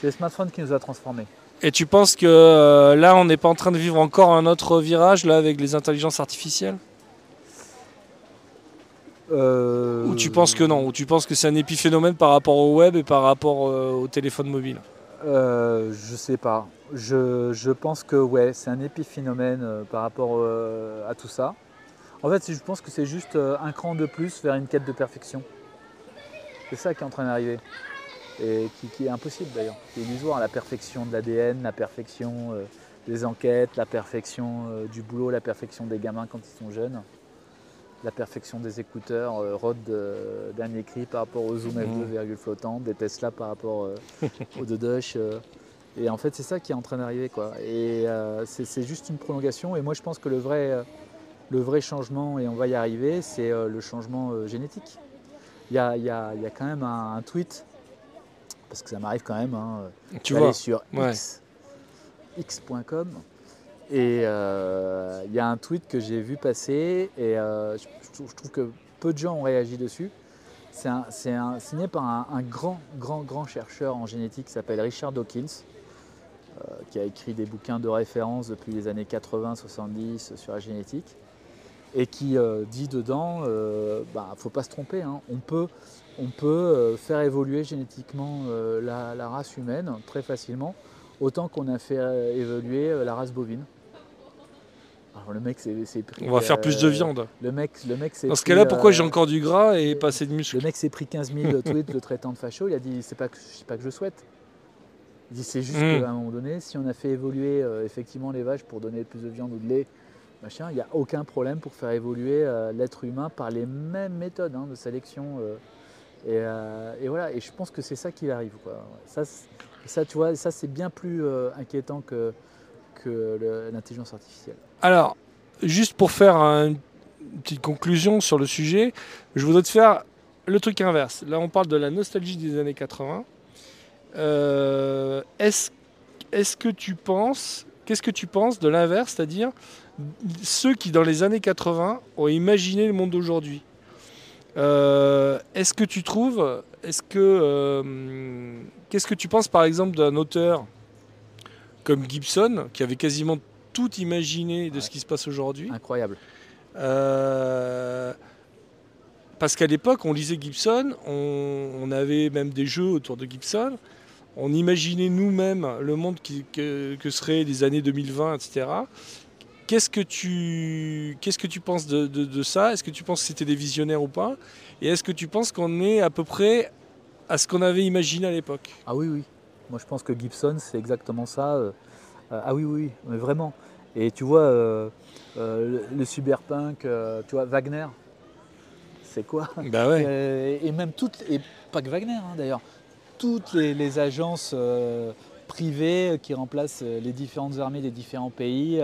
C'est le smartphone qui nous a transformés. Et tu penses que euh, là on n'est pas en train de vivre encore un autre virage là avec les intelligences artificielles? Euh, Ou tu penses que non Ou tu penses que c'est un épiphénomène par rapport au web et par rapport euh, au téléphone mobile euh, Je sais pas. Je, je pense que ouais, c'est un épiphénomène euh, par rapport à tout ça. En fait, je pense que c'est juste un cran de plus vers une quête de perfection. C'est ça qui est en train d'arriver. Et qui, qui est impossible d'ailleurs. Qui est illusoire. La perfection de l'ADN, la perfection des enquêtes, la perfection du boulot, la perfection des gamins quand ils sont jeunes. La perfection des écouteurs, euh, Rode euh, dernier cri par rapport au Zoom F2 virgule flottant, des Tesla par rapport euh, au Dodoche. euh. et en fait, c'est ça qui est en train d'arriver. quoi. Et euh, c'est juste une prolongation. Et moi, je pense que le vrai, le vrai changement, et on va y arriver, c'est le changement génétique. Il y a, il y a- il y a quand même un, un tweet, parce que ça m'arrive quand même, hein, Tu vois sur ouais. X, x.com et euh, il y a un tweet que j'ai vu passer et euh, je, trouve, que peu de gens ont réagi dessus. C'est signé par un, un grand, grand, grand chercheur en génétique qui s'appelle Richard Dawkins, euh, qui a écrit des bouquins de référence depuis les années 80-70 sur la génétique et qui dit dedans, euh, bah, faut pas se tromper, hein, on peut, on peut faire évoluer génétiquement la, race humaine très facilement, autant qu'on a fait évoluer la race bovine. Alors le mec c'est pris, On va faire euh, plus de viande. Le mec, le mec s'est Dans ce cas-là, pourquoi euh, j'ai encore du gras et pas assez de muscles le mec s'est pris 15 000 tweets le traitant de facho. Il a dit c'est pas que pas que je souhaite. Il dit c'est juste Mm. qu'à un moment donné, si on a fait évoluer euh, effectivement les vaches pour donner plus de viande ou de lait, machin, il n'y a aucun problème pour faire évoluer euh, l'être humain par les mêmes méthodes hein, de sélection. euh, et, euh, et voilà. Et je pense que c'est ça qui arrive. Quoi. Ça, tu vois, ça c'est bien plus euh, inquiétant que l'intelligence artificielle. Alors, juste pour faire un- une petite conclusion sur le sujet, je voudrais te faire le truc inverse. Là, on parle de la nostalgie des années 80. Euh, Est-ce est que tu penses, qu'est-ce que tu penses de l'inverse, c'est-à-dire ceux qui, dans les années 80, ont imaginé le monde d'aujourd'hui? Euh, Est-ce que tu trouves, est-ce que, euh, qu'est-ce que tu penses, par exemple, d'un auteur comme Gibson, qui avait quasiment tout imaginé de ce qui se passe aujourd'hui Incroyable. euh, parce qu'à l'époque, on lisait Gibson, on, on avait même des jeux autour de Gibson, on imaginait nous-mêmes le monde qui- que, que seraient les années 2020, etc. Qu'est-ce que tu, qu'est-ce que tu penses de, de- de ça? Est-ce que tu penses que c'était des visionnaires ou pas? Et est-ce que tu penses qu'on est à peu près à ce qu'on avait imaginé à l'époque? Ah oui, oui. Moi, je pense que Gibson, c'est exactement ça. Euh, ah oui, oui, mais vraiment. Et tu vois, euh, euh, le, le cyberpunk, euh, tu vois, Wagner, c'est quoi Bah ouais. Et même toutes, et pas que Wagner hein, d'ailleurs, toutes les, les agences privées qui remplacent les différentes armées des différents pays,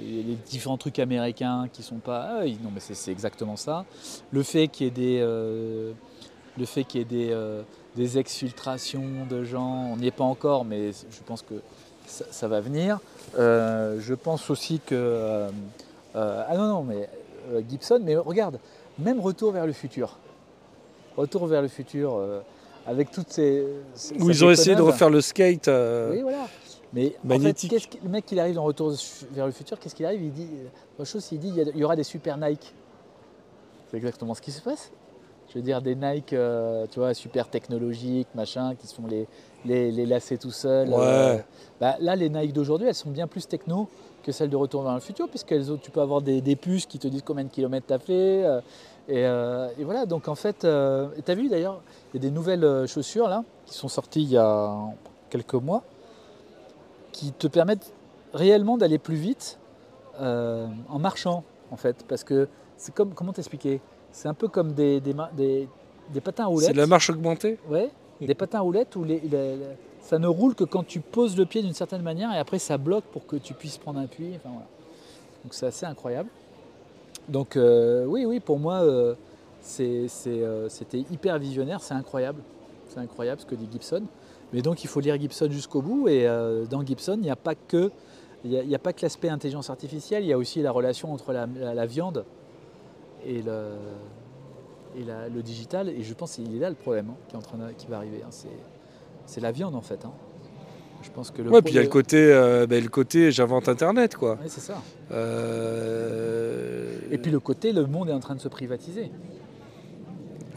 les différents trucs américains qui sont pas. Ah non, mais c'est exactement ça. Le fait qu'il y ait des, le fait qu'il y ait des, des exfiltrations de gens, on n'y est pas encore, mais je pense que ça, ça va venir. Euh, je pense aussi que. euh, euh, ah non, non, mais Gibson, mais regarde, même Retour vers le futur. Retour vers le futur, avec toutes ces. ces- Où ils ont essayé de refaire le skate. Oui, voilà. Mais en fait, magnétique. qu'est-ce qu'il- le mec, il arrive dans Retour vers le futur, qu'est-ce qu'il arrive? Il dit, chose, il dit, il y, aura des super Nike. C'est exactement ce qui se passe. Je veux dire, des Nike, euh, tu vois, super technologiques, machin, qui se font les, les, les lacets tout seuls. Ouais. Bah, là, les Nike d'aujourd'hui, elles sont bien plus techno que celles de Retour vers le futur, puisqu'elles ont, tu peux avoir des, des puces qui te disent combien de kilomètres tu as fait. euh, et, euh, et voilà, donc en fait, tu as vu d'ailleurs, il y a des nouvelles euh, chaussures là, qui sont sorties il y a quelques mois, qui te permettent réellement d'aller plus vite euh, en marchant, en fait. Parce que c'est comme, comment t'expliquer? C'est un peu comme des, des, ma- des- des patins à roulettes. C'est de la marche augmentée? Ouais, des patins à roulettes où ça ne roule que quand tu poses le pied d'une certaine manière et après ça bloque pour que tu puisses prendre un appui. Enfin, voilà. Donc c'est assez incroyable. Donc euh, oui, oui, pour moi, euh, euh, c'était hyper visionnaire, c'est incroyable. C'est incroyable ce que dit Gibson. Mais donc il faut lire Gibson jusqu'au bout et dans Gibson, il n'y a pas que l'aspect intelligence artificielle, il y a aussi la relation entre la viande et le, et la- le digital. Et je pense qu'il est là le problème hein, qui, est en train de- qui va arriver. hein. C'est, la viande en fait. hein. Je pense que le Ouais, puis il y a le côté, euh, le côté j'invente Internet, quoi. Ouais, c'est ça. Euh, Et puis le côté, le monde est en train de se privatiser.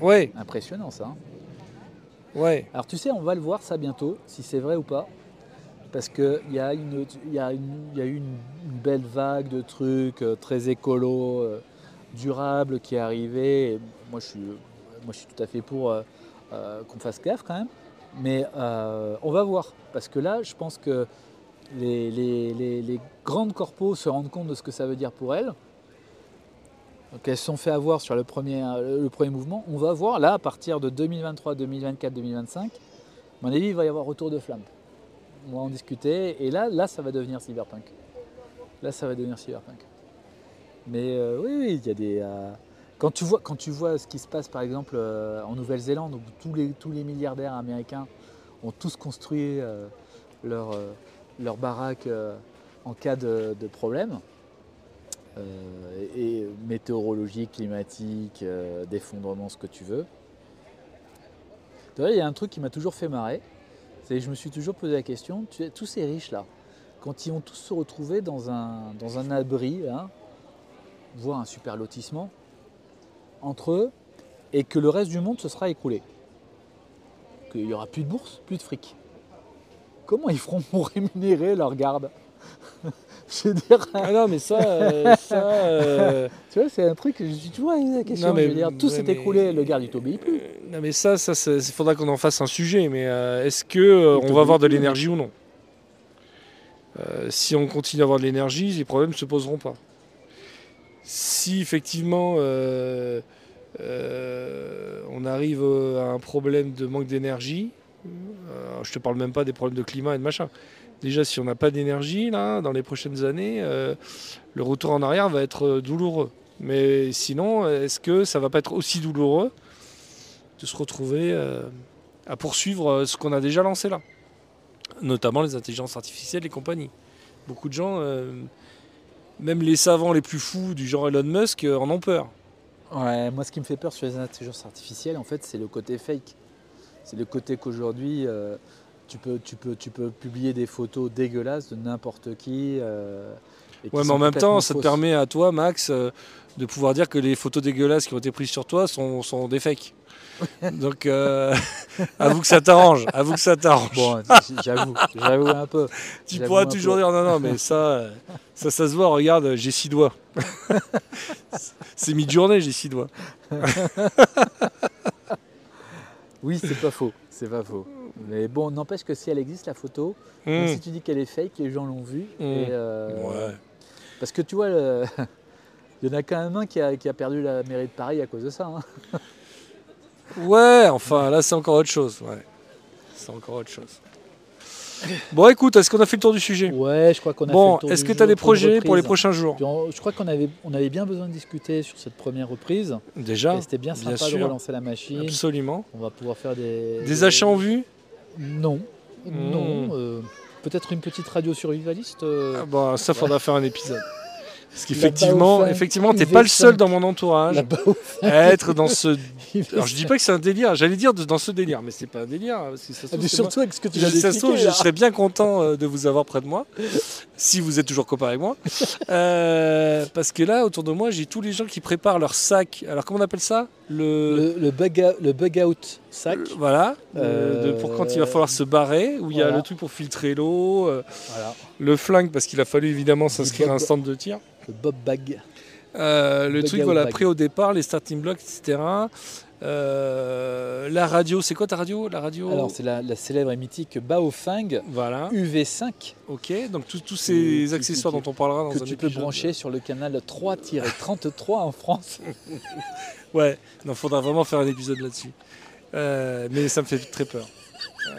Ouais, Impressionnant ça. hein. ouais. Alors tu sais, on va le voir ça bientôt, si c'est vrai ou pas. Parce qu'il y, y, y a eu une, une belle vague de trucs euh, très écolo, euh, durables qui est arrivée. Et moi, je suis, moi, je suis tout à fait pour euh, euh, qu'on fasse gaffe quand même. Mais euh, on va voir. Parce que là, je pense que les- les grandes corpos se rendent compte de ce que ça veut dire pour elles. Donc elles se sont fait avoir sur le premier, le premier mouvement. On va voir là, à partir de 2023, 2024, 2025, à mon avis, il va y avoir retour de flamme. On va en discuter. Et là, là, ça va devenir cyberpunk. Là, ça va devenir cyberpunk. Mais euh, oui, oui, il y a des. euh, quand, tu vois, quand tu vois ce qui se passe, par exemple, euh, en Nouvelle-Zélande, où tous les, tous les milliardaires américains ont tous construit leur, leur baraque en cas de, problème, météorologique, climatique, d'effondrement, ce que tu veux. Il y a un truc qui m'a toujours fait marrer, c'est que je me suis toujours posé la question, tu tous ces riches-là, quand ils vont tous se retrouver dans un, dans un abri, hein, voire un super lotissement, entre eux, et que le reste du monde se sera écroulé. Qu'il n'y aura plus de bourse, plus de fric. Comment ils feront pour rémunérer leurs gardes Je veux dire, Ah non, mais ça, euh, ça, euh, tu vois, c'est un truc, je me suis toujours posé la question. Non, mais- je veux dire, tout s'est mais- écroulé, le garde il t'obéit plus. Euh, non, mais ça, ça, il faudra qu'on en fasse un sujet. Mais euh, est-ce que on va avoir de l'énergie ou non? Si on continue à avoir de l'énergie, les problèmes ne se poseront pas. Si effectivement euh, euh, on arrive euh, à un problème de manque d'énergie, euh, je te parle même pas des problèmes de climat et de machin. Déjà, si on n'a pas d'énergie là, dans les prochaines années, le retour en arrière va être douloureux. Mais sinon, est-ce que ça va pas être aussi douloureux de se retrouver à poursuivre ce qu'on a déjà lancé là? Notamment les intelligences artificielles et compagnie. Beaucoup de gens, même les savants les plus fous du genre Elon Musk, euh, en ont peur. Ouais, moi ce qui me fait peur sur les intelligences artificielles, en fait, c'est le côté fake. C'est le côté qu'aujourd'hui, euh, tu, peux, publier des photos dégueulasses de n'importe qui. euh, Ouais, mais en même temps, ça te permet à toi, Max, euh, de pouvoir dire que les photos dégueulasses qui ont été prises sur toi sont, sont des fakes. Donc, euh, avoue que ça t'arrange. Avoue que ça t'arrange. Bon, j'avoue, j'avoue un peu. tu pourras toujours peu. dire non, non, mais ça, ça, ça se voit. Regarde, j'ai six doigts. C'est mi-journée, j'ai six doigts. Oui, c'est pas faux, c'est pas faux. Mais bon, n'empêche que si elle existe, la photo, Hmm. si tu dis qu'elle est fake, les gens l'ont vue. Mm. et, euh, Ouais. Parce que tu vois, le- il y en a quand même un qui a, qui a perdu la mairie de Paris à cause de ça. hein. Ouais, enfin, là, c'est encore autre chose. Ouais. C'est encore autre chose. Bon, écoute, est-ce qu'on a fait le tour du sujet? Ouais, je crois qu'on a fait Bon, le tour est-ce du que tu as des projets pour les prochains jours? On- je crois qu'on avait, on avait bien besoin de discuter sur cette première reprise. Déjà c'était bien bien sympa de sûr. relancer la machine. Absolument. On va pouvoir faire des. Des achats en vue? Non. Non. Mm. euh, Peut-être une petite radio survivaliste. euh, Ah Bon, ça faudra faire un épisode. Parce qu'effectivement, Baofeng effectivement, t'es pas le seul dans mon entourage fond. à être dans ce. Alors je dis pas que c'est un délire, j'allais dire de- dans ce délire, mais c'est pas un délire. hein, Parce que ça se Ah, trouve, moi. surtout avec ce que tu Je, ça se trouve, je serais bien content euh, de vous avoir près de moi, si vous êtes toujours copain avec moi. Euh, parce que là, autour de moi, j'ai tous les gens qui préparent leur sac. Alors, comment on appelle ça? Le. Le, le bug out, le bug out sac. le- Voilà, Euh, de- pour quand il va falloir se barrer, où il y a le truc pour filtrer l'eau, euh, Voilà. le flingue parce qu'il a fallu évidemment s'inscrire à un stand de tir. Le bob bag. Euh, le truc voilà bag. pris au départ, les starting blocks, etc. Euh, la radio, c'est quoi ta radio? La radio. Alors c'est la, la célèbre et mythique Baofeng Voilà. UV5 Ok. Donc tous ces qui- accessoires qui- dont on parlera dans que un tu peux épisode. brancher sur le canal 3-33 en France. Ouais. Non, faudra vraiment faire un épisode là-dessus. Euh, mais ça me fait très peur. Euh,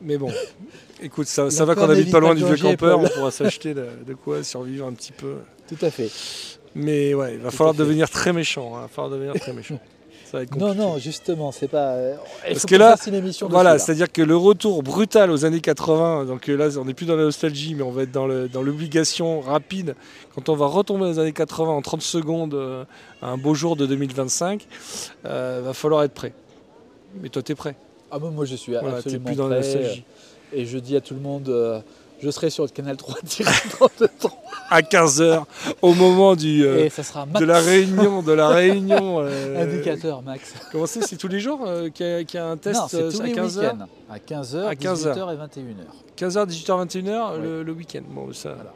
mais bon. Écoute, ça, va qu'on habite pas loin du vieux campeur, on pourra s'acheter de, de quoi survivre un petit peu. Tout à fait. Mais ouais, il va Tout falloir devenir très méchant. hein, Il va falloir devenir très méchant. Ça va être Non, non, justement, c'est pas. euh, il Parce que là, émission Voilà, c'est-à-dire que le retour brutal aux années 80, donc euh, là on n'est plus dans la nostalgie, mais on va être dans le- dans l'obligation rapide. Quand on va retomber dans les années 80 en 30 secondes, euh, un beau jour de 2025, euh, va falloir être prêt. Mais toi t'es prêt, Ah, moi, moi, je suis voilà, absolument plus dans la prêt, nostalgie. Et je dis à tout le monde, euh, je serai sur le canal 3-33. À 15h, au moment du, euh, ça sera de la réunion, de la réunion. euh, indicateur max. comment c'est C'est tous les jours euh, qu'il y, a- qu'il y a un test non, c'est euh, tous à les 15h week-ends. À 15h, À 15 heures. 18h et 21h. 15h, 18h, 21h Oui. le, le week-end. Bon, ça, Voilà.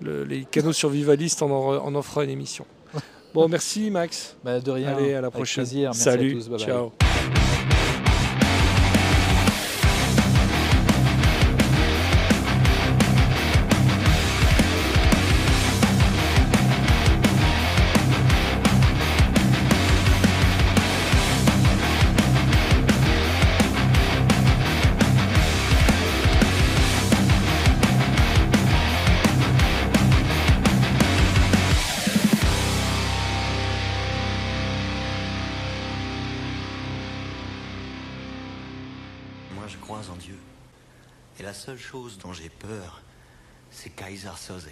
le- les canaux survivalistes, on en, on en fera une émission. Bon, merci Max. Bah, de rien. Allez, à la Avec prochaine. plaisir. Merci Salut, à tous. Bye bye. ciao. Chose dont j'ai peur, c'est Kaiser Soze.